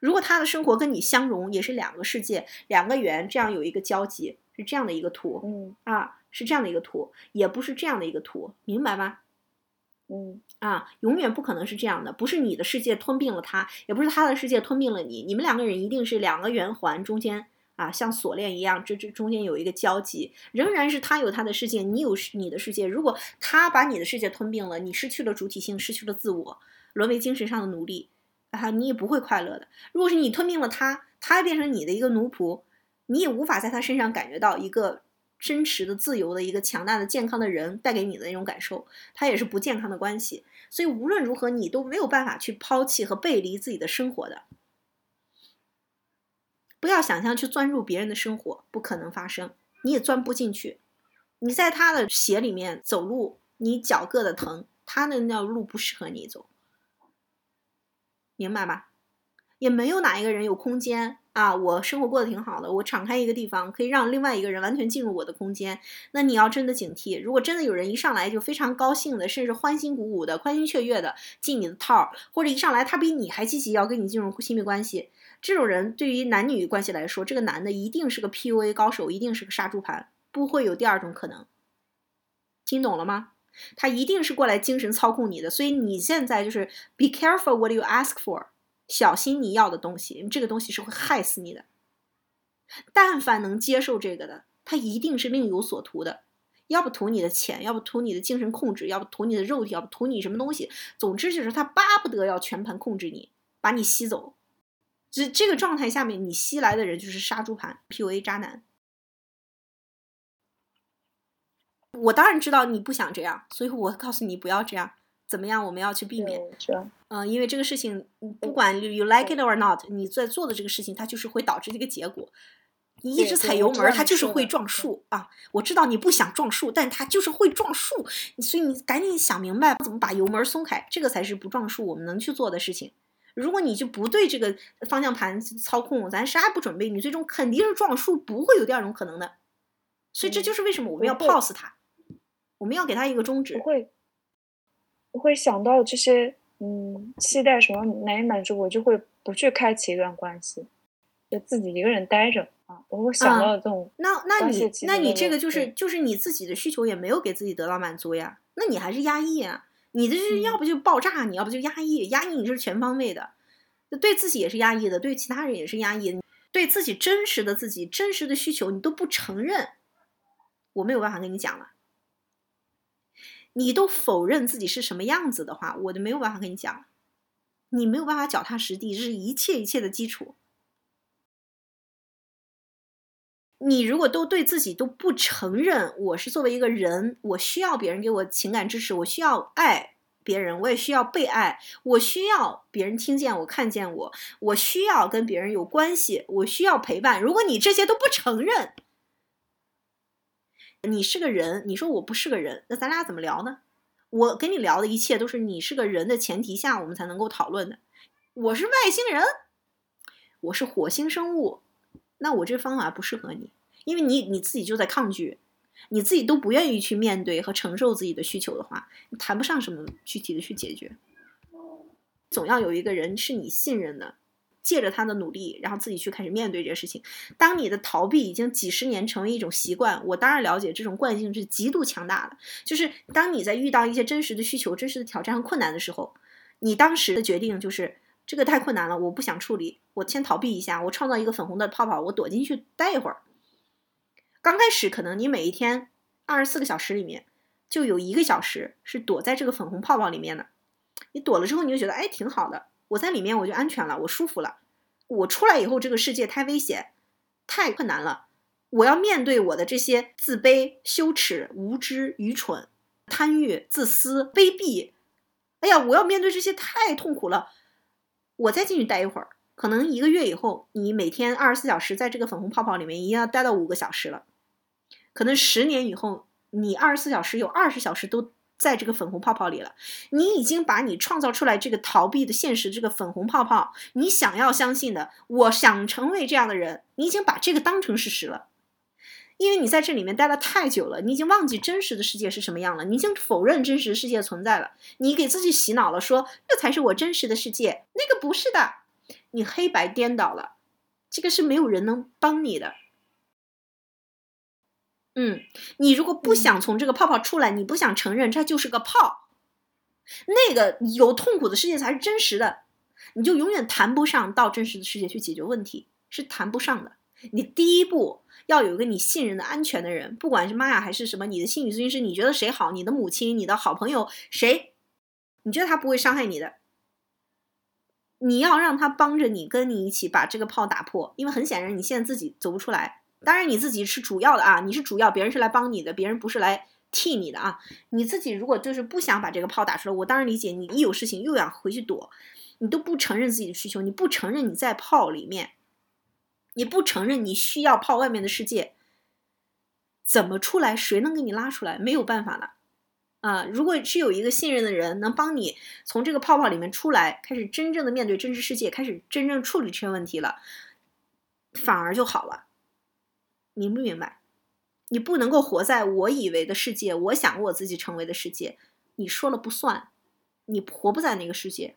如果他的生活跟你相融，也是两个世界，两个圆，这样有一个交集，是这样的一个图，嗯啊，是这样的一个图，也不是这样的一个图，明白吗？嗯啊，永远不可能是这样的，不是你的世界吞并了他，也不是他的世界吞并了你，你们两个人一定是两个圆环中间啊，像锁链一样，这这中间有一个交集，仍然是他有他的世界，你有你的世界。如果他把你的世界吞并了，你失去了主体性，失去了自我，沦为精神上的奴隶。啊，你也不会快乐的。如果是你吞并了他，他变成你的一个奴仆，你也无法在他身上感觉到一个真实的、自由的、一个强大的、健康的人带给你的那种感受。他也是不健康的关系。所以无论如何，你都没有办法去抛弃和背离自己的生活的。不要想象去钻入别人的生活，不可能发生，你也钻不进去。你在他的鞋里面走路，你脚硌的疼，他的那条路不适合你走。明白吧？也没有哪一个人有空间啊！我生活过得挺好的，我敞开一个地方，可以让另外一个人完全进入我的空间。那你要真的警惕，如果真的有人一上来就非常高兴的，甚至欢欣鼓舞的、欢欣雀跃的进你的套，或者一上来他比你还积极要跟你进入亲密关系，这种人对于男女关系来说，这个男的一定是个 PUA 高手，一定是个杀猪盘，不会有第二种可能。听懂了吗？他一定是过来精神操控你的，所以你现在就是 be careful what you ask for，小心你要的东西，这个东西是会害死你的。但凡能接受这个的，他一定是另有所图的，要不图你的钱，要不图你的精神控制，要不图你的肉体，要不图你什么东西。总之就是他巴不得要全盘控制你，把你吸走。这这个状态下面，你吸来的人就是杀猪盘，PUA 渣男。我当然知道你不想这样，所以我告诉你不要这样。怎么样？我们要去避免。嗯，因为这个事情，不管 you like it or not，你在做的这个事情，它就是会导致这个结果。你一直踩油门，它就是会撞树啊！我知道你不想撞树，但它就是会撞树。所以你赶紧想明白怎么把油门松开，这个才是不撞树我们能去做的事情。如果你就不对这个方向盘操控，咱啥也不准备，你最终肯定是撞树，不会有第二种可能的。所以这就是为什么我们要 pause 它。我们要给他一个终止。不会，我会想到这些，嗯，期待什么难以满足，我就会不去开启一段关系，就自己一个人待着啊。我会想到这种，那那你那你这个就是就是你自己的需求也没有给自己得到满足呀？那你还是压抑啊？你这是要不就爆炸，你要不就压抑，压抑你是全方位的，对自己也是压抑的，对其他人也是压抑。对自己真实的自己、真实的需求你都不承认，我没有办法跟你讲了。你都否认自己是什么样子的话，我就没有办法跟你讲。你没有办法脚踏实地，这是一切一切的基础。你如果都对自己都不承认，我是作为一个人，我需要别人给我情感支持，我需要爱别人，我也需要被爱，我需要别人听见我、看见我，我需要跟别人有关系，我需要陪伴。如果你这些都不承认，你是个人，你说我不是个人，那咱俩怎么聊呢？我跟你聊的一切都是你是个人的前提下，我们才能够讨论的。我是外星人，我是火星生物，那我这方法不适合你，因为你你自己就在抗拒，你自己都不愿意去面对和承受自己的需求的话，谈不上什么具体的去解决。总要有一个人是你信任的。借着他的努力，然后自己去开始面对这个事情。当你的逃避已经几十年成为一种习惯，我当然了解这种惯性是极度强大的。就是当你在遇到一些真实的需求、真实的挑战和困难的时候，你当时的决定就是这个太困难了，我不想处理，我先逃避一下，我创造一个粉红的泡泡，我躲进去待一会儿。刚开始可能你每一天二十四个小时里面就有一个小时是躲在这个粉红泡泡里面的，你躲了之后你就觉得哎挺好的。我在里面我就安全了，我舒服了。我出来以后，这个世界太危险，太困难了。我要面对我的这些自卑、羞耻、无知、愚蠢、贪欲、自私、卑鄙。哎呀，我要面对这些太痛苦了。我再进去待一会儿，可能一个月以后，你每天二十四小时在这个粉红泡泡里面，已经要待到五个小时了。可能十年以后，你二十四小时有二十小时都。在这个粉红泡泡里了，你已经把你创造出来这个逃避的现实，这个粉红泡泡，你想要相信的，我想成为这样的人，你已经把这个当成事实了，因为你在这里面待了太久了，你已经忘记真实的世界是什么样了，你已经否认真实世界存在了，你给自己洗脑了，说这才是我真实的世界，那个不是的，你黑白颠倒了，这个是没有人能帮你的。嗯，你如果不想从这个泡泡出来，你不想承认它就是个泡，那个有痛苦的世界才是真实的，你就永远谈不上到真实的世界去解决问题，是谈不上的。你第一步要有一个你信任的安全的人，不管是妈呀还是什么，你的心理咨询师，你觉得谁好？你的母亲、你的好朋友谁？你觉得他不会伤害你的？你要让他帮着你，跟你一起把这个泡打破，因为很显然你现在自己走不出来。当然你自己是主要的啊，你是主要，别人是来帮你的，别人不是来替你的啊。你自己如果就是不想把这个炮打出来，我当然理解你一有事情又要回去躲，你都不承认自己的需求，你不承认你在炮里面，你不承认你需要炮外面的世界，怎么出来？谁能给你拉出来？没有办法的啊！如果是有一个信任的人能帮你从这个泡泡里面出来，开始真正的面对真实世界，开始真正处理这些问题了，反而就好了。明不明白？你不能够活在我以为的世界，我想我自己成为的世界，你说了不算，你活不在那个世界。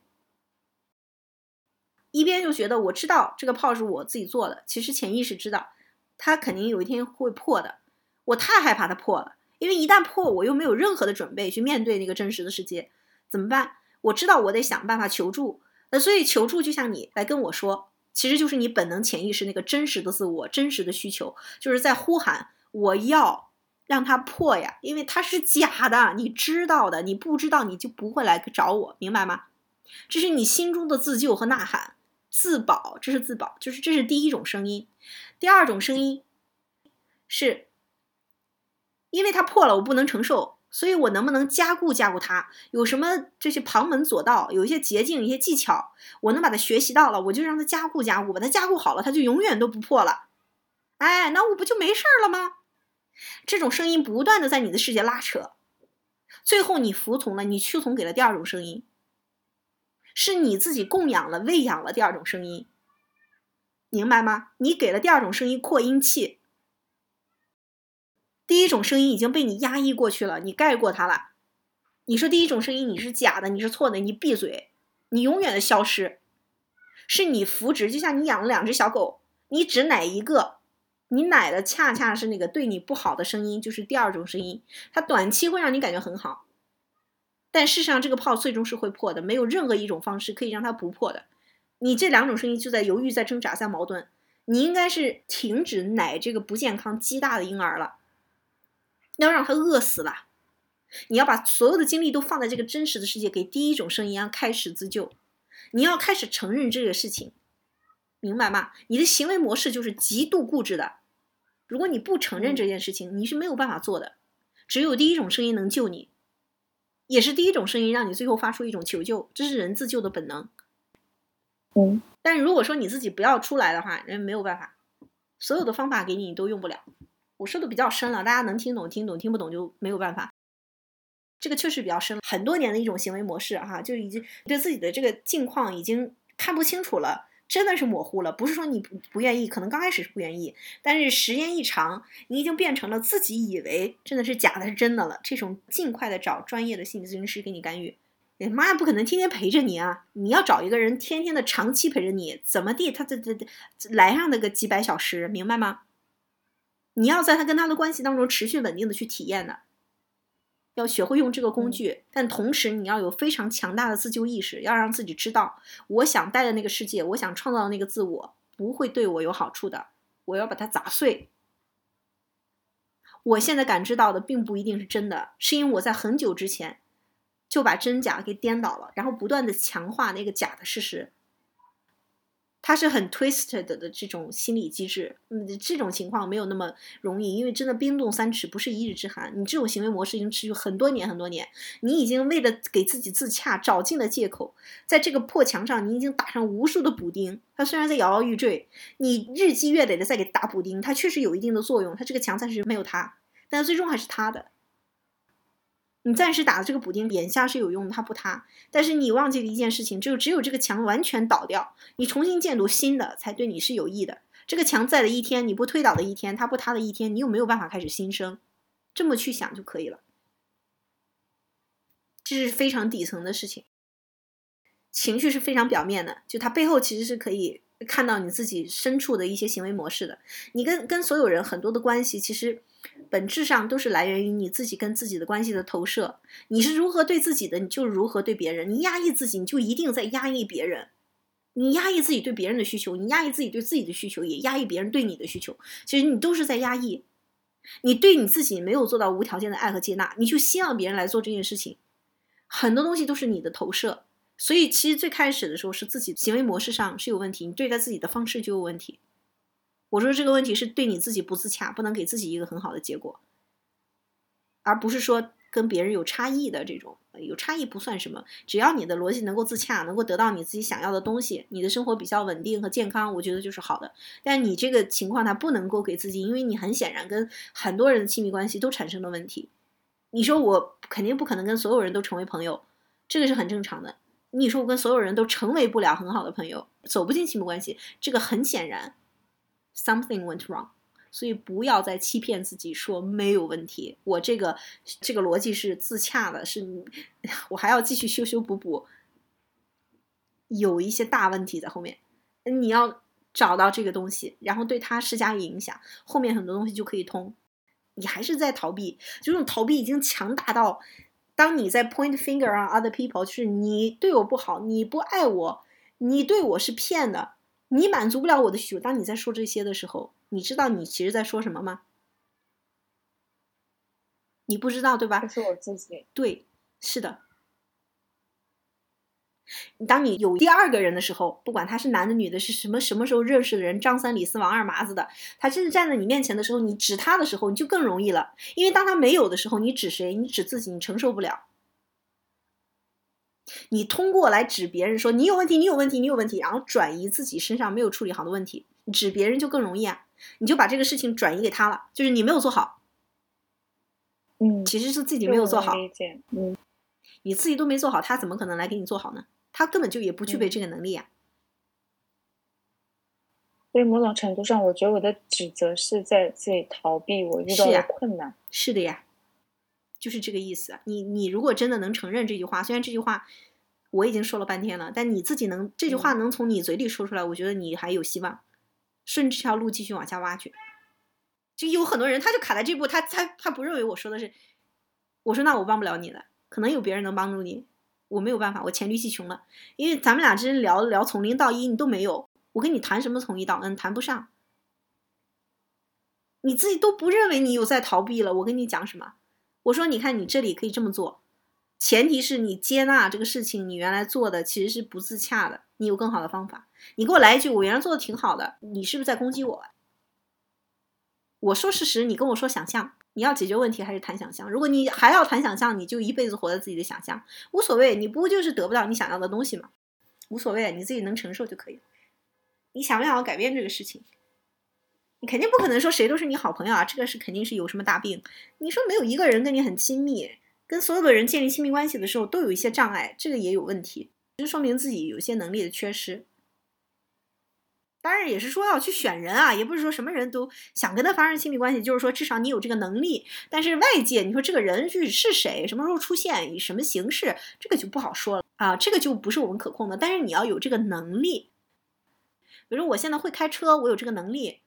一边就觉得我知道这个炮是我自己做的，其实潜意识知道，它肯定有一天会破的。我太害怕它破了，因为一旦破，我又没有任何的准备去面对那个真实的世界，怎么办？我知道我得想办法求助，那所以求助就像你来跟我说。其实就是你本能潜意识那个真实的自我，真实的需求，就是在呼喊我要让它破呀，因为它是假的，你知道的，你不知道你就不会来找我，明白吗？这是你心中的自救和呐喊，自保，这是自保，就是这是第一种声音。第二种声音是，因为它破了，我不能承受。所以，我能不能加固加固它？有什么这些旁门左道？有一些捷径，一些技巧，我能把它学习到了，我就让它加固加固，把它加固好了，它就永远都不破了。哎，那我不就没事儿了吗？这种声音不断的在你的世界拉扯，最后你服从了，你屈从给了第二种声音，是你自己供养了、喂养了第二种声音，明白吗？你给了第二种声音扩音器。第一种声音已经被你压抑过去了，你盖过它了。你说第一种声音你是假的，你是错的，你闭嘴，你永远的消失。是你扶植，就像你养了两只小狗，你只奶一个，你奶的恰恰是那个对你不好的声音，就是第二种声音。它短期会让你感觉很好，但事实上这个泡最终是会破的，没有任何一种方式可以让它不破的。你这两种声音就在犹豫，在挣扎，在矛盾。你应该是停止奶这个不健康鸡大的婴儿了，要让他饿死了。你要把所有的精力都放在这个真实的世界，给第一种声音啊开始自救。你要开始承认这个事情，明白吗？你的行为模式就是极度固执的。如果你不承认这件事情，你是没有办法做的。只有第一种声音能救你，也是第一种声音让你最后发出一种求救，这是人自救的本能。嗯，但如果说你自己不要出来的话，人没有办法，所有的方法给你都用不了。我说的比较深了，大家能听懂听懂，听不懂就没有办法。这个确实比较深，很多年的一种行为模式哈，就已经对自己的这个境况已经看不清楚了，真的是模糊了。不是说你不不愿意，可能刚开始是不愿意，但是时间一长，你已经变成了自己以为真的是假的，是真的了。这种尽快的找专业的心理咨询师给你干预。妈，不可能天天陪着你啊！你要找一个人天天的长期陪着你，怎么地？他这这这来上那个几百小时，明白吗？你要在他跟他的关系当中持续稳定的去体验的。要学会用这个工具，但同时你要有非常强大的自救意识，要让自己知道，我想待的那个世界，我想创造的那个自我，不会对我有好处的。我要把它砸碎。我现在感知到的并不一定是真的，是因为我在很久之前就把真假给颠倒了，然后不断的强化那个假的事实。它是很 twisted 的这种心理机制，嗯，这种情况没有那么容易，因为真的冰冻三尺不是一日之寒。你这种行为模式已经持续很多年很多年，你已经为了给自己自洽找尽了借口，在这个破墙上你已经打上无数的补丁。它虽然在摇摇欲坠，你日积月累的在给打补丁，它确实有一定的作用。它这个墙暂时没有塌，但最终还是塌的。你暂时打的这个补丁，眼下是有用的，它不塌。但是你忘记了一件事情，就只有这个墙完全倒掉，你重新建筑新的，才对你是有益的。这个墙在的一天，你不推倒的一天，它不塌的一天，你又没有办法开始新生。这么去想就可以了。这是非常底层的事情，情绪是非常表面的，就它背后其实是可以。看到你自己深处的一些行为模式的，你跟跟所有人很多的关系，其实本质上都是来源于你自己跟自己的关系的投射。你是如何对自己的，你就如何对别人。你压抑自己，你就一定在压抑别人。你压抑自己对别人的需求，你压抑自己对自己的需求，也压抑别人对你的需求。其实你都是在压抑。你对你自己没有做到无条件的爱和接纳，你就希望别人来做这件事情。很多东西都是你的投射。所以，其实最开始的时候是自己行为模式上是有问题，你对待自己的方式就有问题。我说这个问题是对你自己不自洽，不能给自己一个很好的结果，而不是说跟别人有差异的这种，有差异不算什么，只要你的逻辑能够自洽，能够得到你自己想要的东西，你的生活比较稳定和健康，我觉得就是好的。但你这个情况它不能够给自己，因为你很显然跟很多人的亲密关系都产生了问题。你说我肯定不可能跟所有人都成为朋友，这个是很正常的。你说我跟所有人都成为不了很好的朋友，走不进亲密关系，这个很显然，something went wrong。所以不要再欺骗自己说没有问题，我这个这个逻辑是自洽的，是 我还要继续修修补补，有一些大问题在后面，你要找到这个东西，然后对它施加影响，后面很多东西就可以通。你还是在逃避，这种逃避已经强大到。当你在 point finger on other people，就是你对我不好，你不爱我，你对我是骗的，你满足不了我的需求。当你在说这些的时候，你知道你其实在说什么吗？你不知道对吧？是我自己。对，是的。当你有第二个人的时候，不管他是男的女的，是什么什么时候认识的人，张三李四王二麻子的，他真的站在你面前的时候，你指他的时候，你就更容易了。因为当他没有的时候，你指谁？你指自己，你承受不了。你通过来指别人说你有问题，你有问题，你有问题，然后转移自己身上没有处理好的问题，指别人就更容易啊。你就把这个事情转移给他了，就是你没有做好。嗯，其实是自己没有做好。嗯，你自己都没做好，他怎么可能来给你做好呢？他根本就也不具备这个能力啊！所以某种程度上，我觉得我的指责是在自己逃避我遇到的困难。是的呀，就是这个意思。你你如果真的能承认这句话，虽然这句话我已经说了半天了，但你自己能这句话能从你嘴里说出来，我觉得你还有希望，顺这条路继续往下挖去。就有很多人他就卡在这步，他他他不认为我说的是，我说那我帮不了你了，可能有别人能帮助你。我没有办法，我黔驴技穷了，因为咱们俩之间聊聊从零到一，你都没有，我跟你谈什么从一到 n，谈不上，你自己都不认为你有在逃避了，我跟你讲什么？我说，你看你这里可以这么做，前提是你接纳这个事情，你原来做的其实是不自洽的，你有更好的方法。你给我来一句，我原来做的挺好的，你是不是在攻击我？我说事实，你跟我说想象，你要解决问题还是谈想象？如果你还要谈想象，你就一辈子活在自己的想象，无所谓，你不就是得不到你想要的东西吗？无所谓，你自己能承受就可以。你想不想要改变这个事情？你肯定不可能说谁都是你好朋友啊，这个是肯定是有什么大病。你说没有一个人跟你很亲密，跟所有的人建立亲密关系的时候都有一些障碍，这个也有问题，就说明自己有些能力的缺失。当然也是说要去选人啊，也不是说什么人都想跟他发生亲密关系，就是说至少你有这个能力。但是外界你说这个人具体是谁，什么时候出现，以什么形式，这个就不好说了啊，这个就不是我们可控的。但是你要有这个能力，比如说我现在会开车，我有这个能力。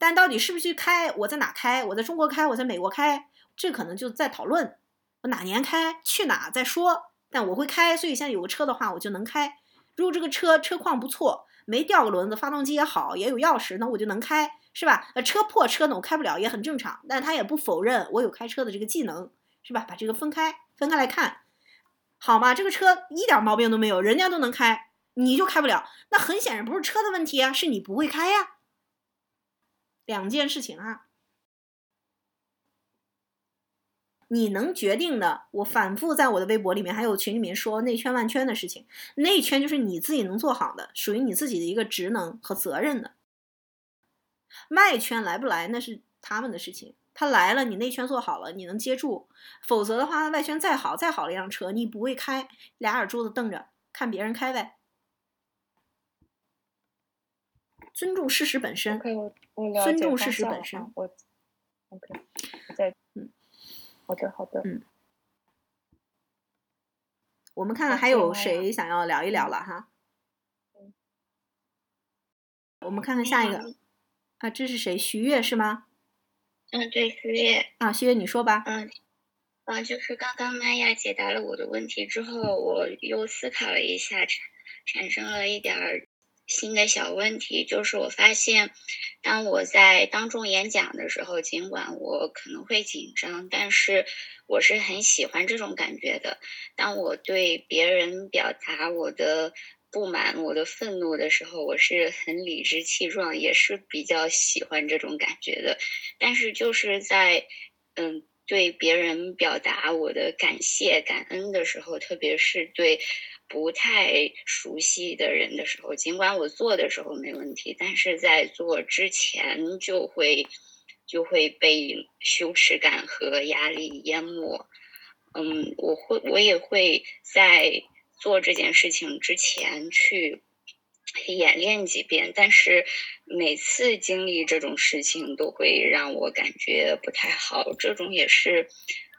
但到底是不是去开？我在哪开？我在中国开？我在美国开？这可能就在讨论。我哪年开？去哪再说。但我会开，所以现在有个车的话，我就能开。如果这个车车况不错，没掉个轮子，发动机也好，也有钥匙，那我就能开，是吧？呃，车破车呢，我开不了也很正常。但他也不否认我有开车的这个技能，是吧？把这个分开，分开来看，好吗？这个车一点毛病都没有，人家都能开，你就开不了，那很显然不是车的问题啊，是你不会开呀。两件事情啊，你能决定的，我反复在我的微博里面还有群里面说内圈外圈的事情，内圈就是你自己能做好的，属于你自己的一个职能和责任的。外圈来不来那是他们的事情，他来了，你内圈做好了，你能接住；否则的话，外圈再好再好的一辆车，你不会开，俩眼珠子瞪着看别人开呗。尊重事实本身。尊重事实本身。我 OK，我在嗯，好的好的嗯。我们看看还有谁想要聊一聊了哈。我们看看下一个啊，这是谁？徐悦是吗？嗯，对，徐悦。啊，徐悦，你说吧。嗯，啊，就是刚刚玛雅解答了我的问题之后，我又思考了一下，产产生了一点儿。新的小问题就是，我发现，当我在当众演讲的时候，尽管我可能会紧张，但是我是很喜欢这种感觉的。当我对别人表达我的不满、我的愤怒的时候，我是很理直气壮，也是比较喜欢这种感觉的。但是就是在，嗯。对别人表达我的感谢、感恩的时候，特别是对不太熟悉的人的时候，尽管我做的时候没问题，但是在做之前就会就会被羞耻感和压力淹没。嗯，我会我也会在做这件事情之前去。演练几遍，但是每次经历这种事情都会让我感觉不太好。这种也是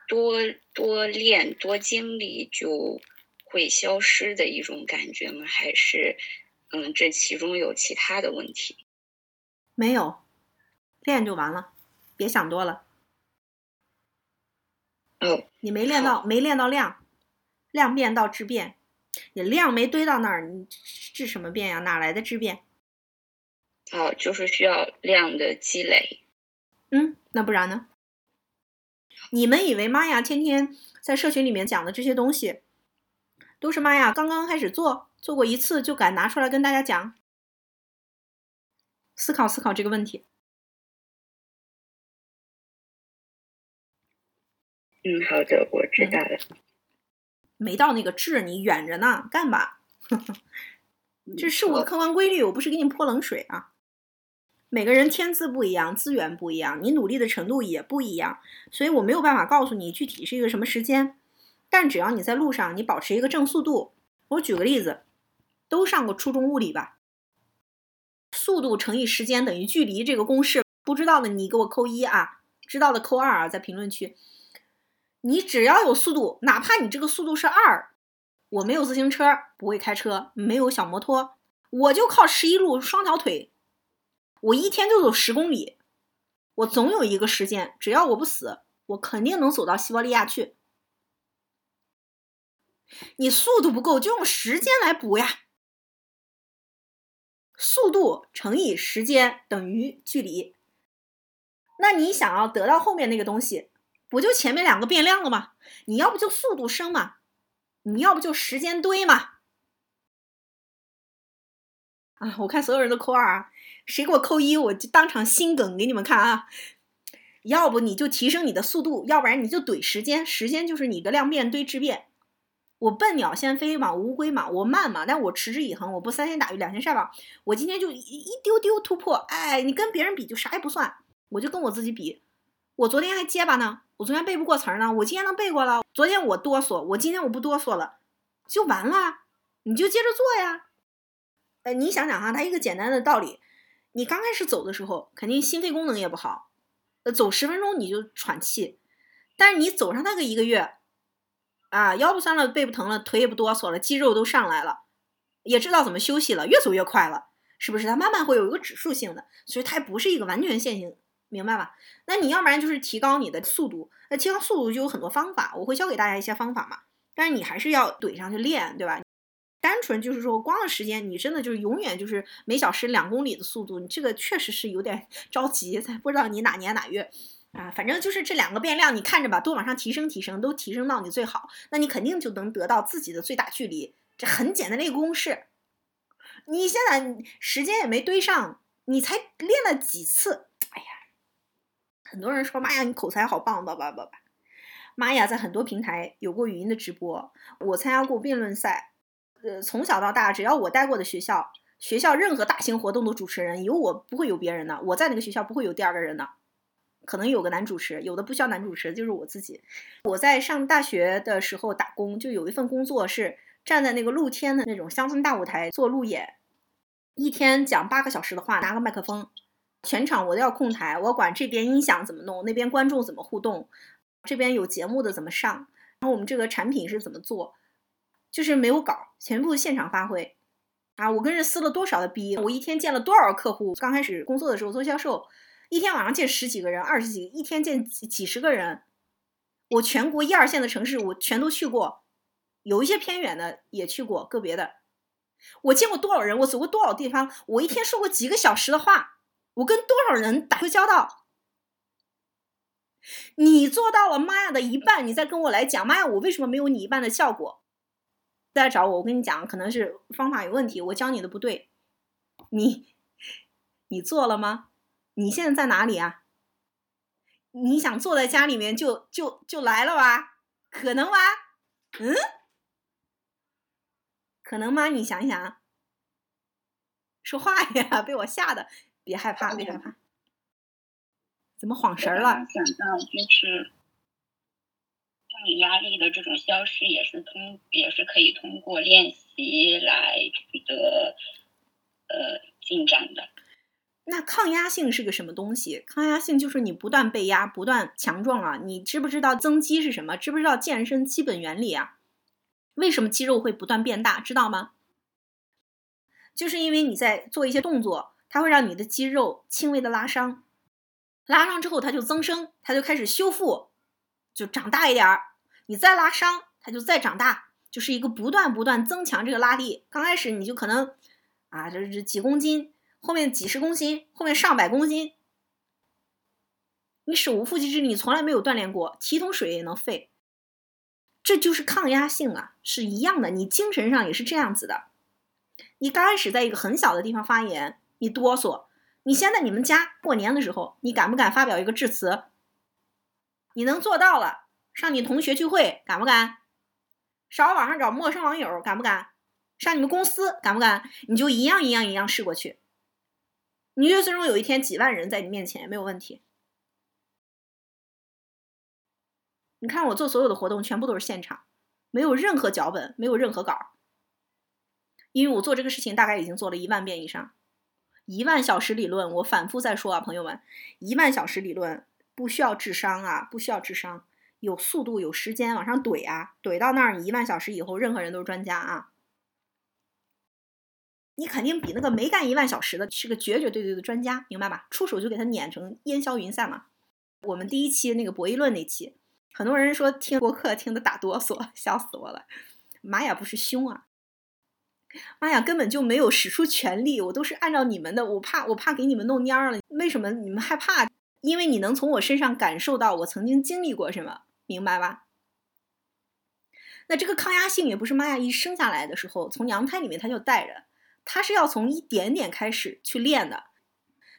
多多练多经历就会消失的一种感觉吗？还是嗯，这其中有其他的问题？没有，练就完了，别想多了。哦，你没练到，没练到量，量变到质变。你量没堆到那儿，你质什么变呀？哪来的质变？哦，就是需要量的积累。嗯，那不然呢？你们以为玛雅天天在社群里面讲的这些东西，都是妈呀刚刚开始做，做过一次就敢拿出来跟大家讲？思考思考这个问题。嗯，好的，我知道了。没到那个质，你远着呢，干吧。这是我的客观规律，我不是给你泼冷水啊。每个人天资不一样，资源不一样，你努力的程度也不一样，所以我没有办法告诉你具体是一个什么时间。但只要你在路上，你保持一个正速度。我举个例子，都上过初中物理吧？速度乘以时间等于距离这个公式，不知道的你给我扣一啊，知道的扣二啊，在评论区。你只要有速度，哪怕你这个速度是二，我没有自行车，不会开车，没有小摩托，我就靠十一路双条腿，我一天就走十公里，我总有一个时间，只要我不死，我肯定能走到西伯利亚去。你速度不够，就用时间来补呀，速度乘以时间等于距离。那你想要得到后面那个东西，不就前面两个变量了吗？你要不就速度升嘛，你要不就时间堆嘛。啊，我看所有人都扣二啊，谁给我扣一，我就当场心梗给你们看啊。要不你就提升你的速度，要不然你就怼时间，时间就是你的量变堆质变。我笨鸟先飞嘛，乌龟嘛，我慢嘛，但我持之以恒，我不三天打鱼两天晒网。我今天就一一丢丢突破，哎，你跟别人比就啥也不算，我就跟我自己比。我昨天还结巴呢，我昨天背不过词儿呢，我今天能背过了。昨天我哆嗦，我今天我不哆嗦了，就完了。你就接着做呀。哎，你想想哈，它一个简单的道理，你刚开始走的时候，肯定心肺功能也不好，呃，走十分钟你就喘气，但是你走上那个一个月，啊，腰不酸了，背不疼了，腿也不哆嗦了，肌肉都上来了，也知道怎么休息了，越走越快了，是不是？它慢慢会有一个指数性的，所以它不是一个完全线性，明白吧？那你要不然就是提高你的速度，那提高速度就有很多方法，我会教给大家一些方法嘛，但是你还是要怼上去练，对吧？单纯就是说，光的时间，你真的就是永远就是每小时两公里的速度，你这个确实是有点着急。不知道你哪年哪月啊？反正就是这两个变量，你看着吧，都往上提升提升，都提升到你最好，那你肯定就能得到自己的最大距离。这很简单的一个公式。你现在时间也没堆上，你才练了几次？哎呀，很多人说妈呀，你口才好棒，叭叭叭叭。妈呀，在很多平台有过语音的直播，我参加过辩论赛。呃，从小到大，只要我待过的学校，学校任何大型活动的主持人有我，不会有别人的。我在那个学校不会有第二个人的，可能有个男主持，有的不需要男主持，就是我自己。我在上大学的时候打工，就有一份工作是站在那个露天的那种乡村大舞台做路演，一天讲八个小时的话，拿个麦克风，全场我都要控台，我管这边音响怎么弄，那边观众怎么互动，这边有节目的怎么上，然后我们这个产品是怎么做。就是没有稿，全部现场发挥，啊！我跟人撕了多少的逼，我一天见了多少客户。刚开始工作的时候做销售，一天晚上见十几个人、二十几，一天见几几十个人。我全国一二线的城市我全都去过，有一些偏远的也去过，个别的。我见过多少人，我走过多少地方，我一天说过几个小时的话，我跟多少人打过交道。你做到了妈呀的一半，你再跟我来讲妈呀，我为什么没有你一半的效果？再来找我，我跟你讲，可能是方法有问题，我教你的不对。你，你做了吗？你现在在哪里啊？你想坐在家里面就就就来了吧？可能吗？嗯？可能吗？你想一想，说话呀！被我吓的，别害怕，别害怕。怎么晃神了？想到就是。你压力的这种消失也是通，也是可以通过练习来取得呃进展的。那抗压性是个什么东西？抗压性就是你不断被压，不断强壮啊！你知不知道增肌是什么？知不知道健身基本原理啊？为什么肌肉会不断变大？知道吗？就是因为你在做一些动作，它会让你的肌肉轻微的拉伤，拉伤之后它就增生，它就开始修复，就长大一点儿。你再拉伤，它就再长大，就是一个不断不断增强这个拉力。刚开始你就可能啊，就是几公斤，后面几十公斤，后面上百公斤。你手无缚鸡之力，你从来没有锻炼过，提桶水也能废。这就是抗压性啊，是一样的。你精神上也是这样子的。你刚开始在一个很小的地方发言，你哆嗦。你先在你们家过年的时候，你敢不敢发表一个致辞？你能做到了。上你同学聚会敢不敢？上网上找陌生网友敢不敢？上你们公司敢不敢？你就一样一样一样试过去。你就最终有一天几万人在你面前没有问题。你看我做所有的活动全部都是现场，没有任何脚本，没有任何稿。因为我做这个事情大概已经做了一万遍以上，一万小时理论我反复在说啊，朋友们，一万小时理论不需要智商啊，不需要智商。有速度，有时间往上怼啊，怼到那儿，你一万小时以后，任何人都是专家啊！你肯定比那个没干一万小时的是个绝绝对对的专家，明白吧？出手就给他撵成烟消云散了。我们第一期那个博弈论那期，很多人说听播客听得打哆嗦，笑死我了。妈呀，不是凶啊！妈呀，根本就没有使出全力，我都是按照你们的，我怕我怕给你们弄蔫了。为什么你们害怕？因为你能从我身上感受到我曾经经历过什么，明白吧？那这个抗压性也不是玛雅一生下来的时候从娘胎里面他就带着，他是要从一点点开始去练的。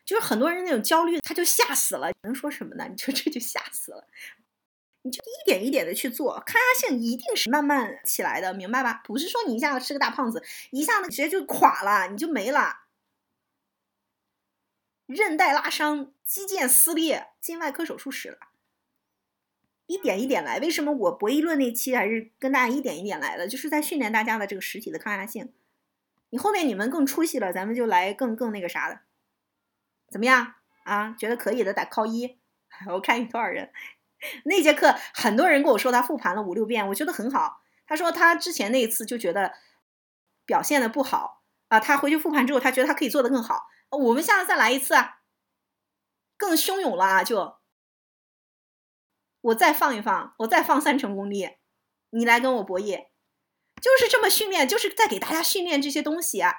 就是很多人那种焦虑，他就吓死了。能说什么呢？你说这就吓死了。你就一点一点的去做，抗压性一定是慢慢起来的，明白吧？不是说你一下子是个大胖子，一下子直接就垮了，你就没了。韧带拉伤、肌腱撕裂，进外科手术室了。一点一点来，为什么我博弈论那期还是跟大家一点一点来的？就是在训练大家的这个实体的抗压性。你后面你们更出息了，咱们就来更更那个啥的，怎么样啊？觉得可以的打扣一。我看有多少人。那节课很多人跟我说他复盘了五六遍，我觉得很好。他说他之前那一次就觉得表现的不好啊，他回去复盘之后，他觉得他可以做得更好。我们下次再来一次，更汹涌了啊！就我再放一放，我再放三成功力，你来跟我博弈，就是这么训练，就是在给大家训练这些东西啊，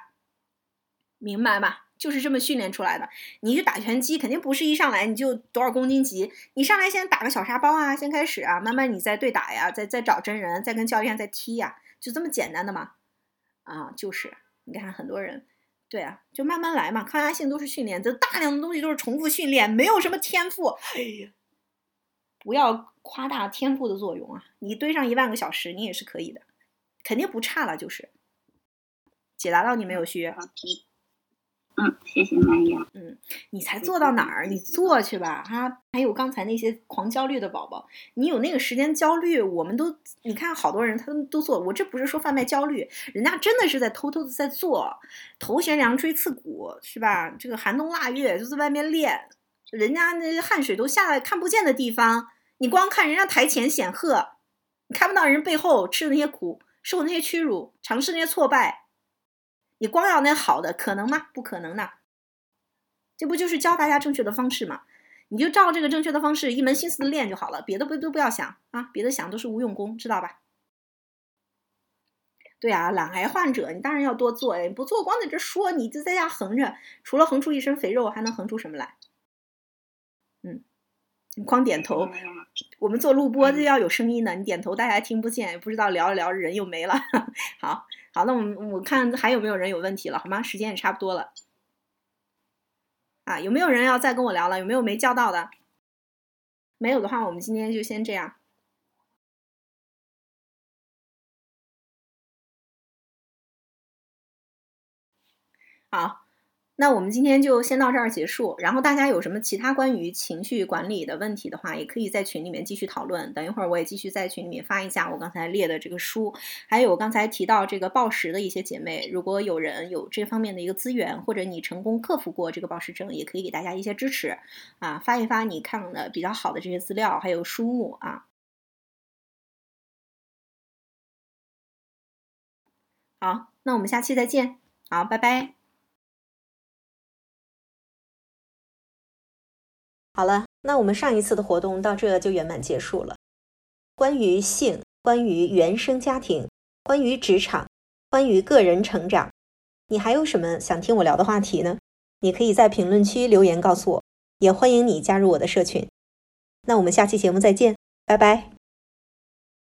明白吗？就是这么训练出来的。你去打拳击，肯定不是一上来你就多少公斤级，你上来先打个小沙包啊，先开始啊，慢慢你再对打呀，再再找真人，再跟教练再踢呀，就这么简单的嘛。啊，就是你看很多人。对啊，就慢慢来嘛，抗压性都是训练，这大量的东西都是重复训练，没有什么天赋。哎呀，不要夸大天赋的作用啊！你堆上一万个小时，你也是可以的，肯定不差了。就是解答到你没有，虚？嗯，谢谢玛雅。嗯，你才做到哪儿？你做去吧，哈。还有刚才那些狂焦虑的宝宝，你有那个时间焦虑，我们都你看，好多人他们都做。我这不是说贩卖焦虑，人家真的是在偷偷的在做，头悬梁锥刺股，是吧？这个寒冬腊月就在外面练，人家那汗水都下来看不见的地方，你光看人家台前显赫，你看不到人背后吃的那些苦，受那些屈辱，尝试那些挫败。你光要那好的，可能吗？不可能的。这不就是教大家正确的方式吗？你就照这个正确的方式，一门心思的练就好了，别的不都不要想啊，别的想都是无用功，知道吧？对啊，懒癌患者，你当然要多做，你不做光在这说，你就在家横着，除了横出一身肥肉，还能横出什么来？嗯，你光点头。我们做录播就要有声音的，你点头大家听不见，不知道聊着聊着人又没了。好。好，那我们我看还有没有人有问题了，好吗？时间也差不多了，啊，有没有人要再跟我聊了？有没有没叫到的？没有的话，我们今天就先这样。好。那我们今天就先到这儿结束。然后大家有什么其他关于情绪管理的问题的话，也可以在群里面继续讨论。等一会儿我也继续在群里面发一下我刚才列的这个书，还有我刚才提到这个暴食的一些姐妹，如果有人有这方面的一个资源，或者你成功克服过这个暴食症，也可以给大家一些支持啊，发一发你看的比较好的这些资料，还有书目啊。好，那我们下期再见。好，拜拜。好了，那我们上一次的活动到这就圆满结束了。关于性，关于原生家庭，关于职场，关于个人成长，你还有什么想听我聊的话题呢？你可以在评论区留言告诉我，也欢迎你加入我的社群。那我们下期节目再见，拜拜。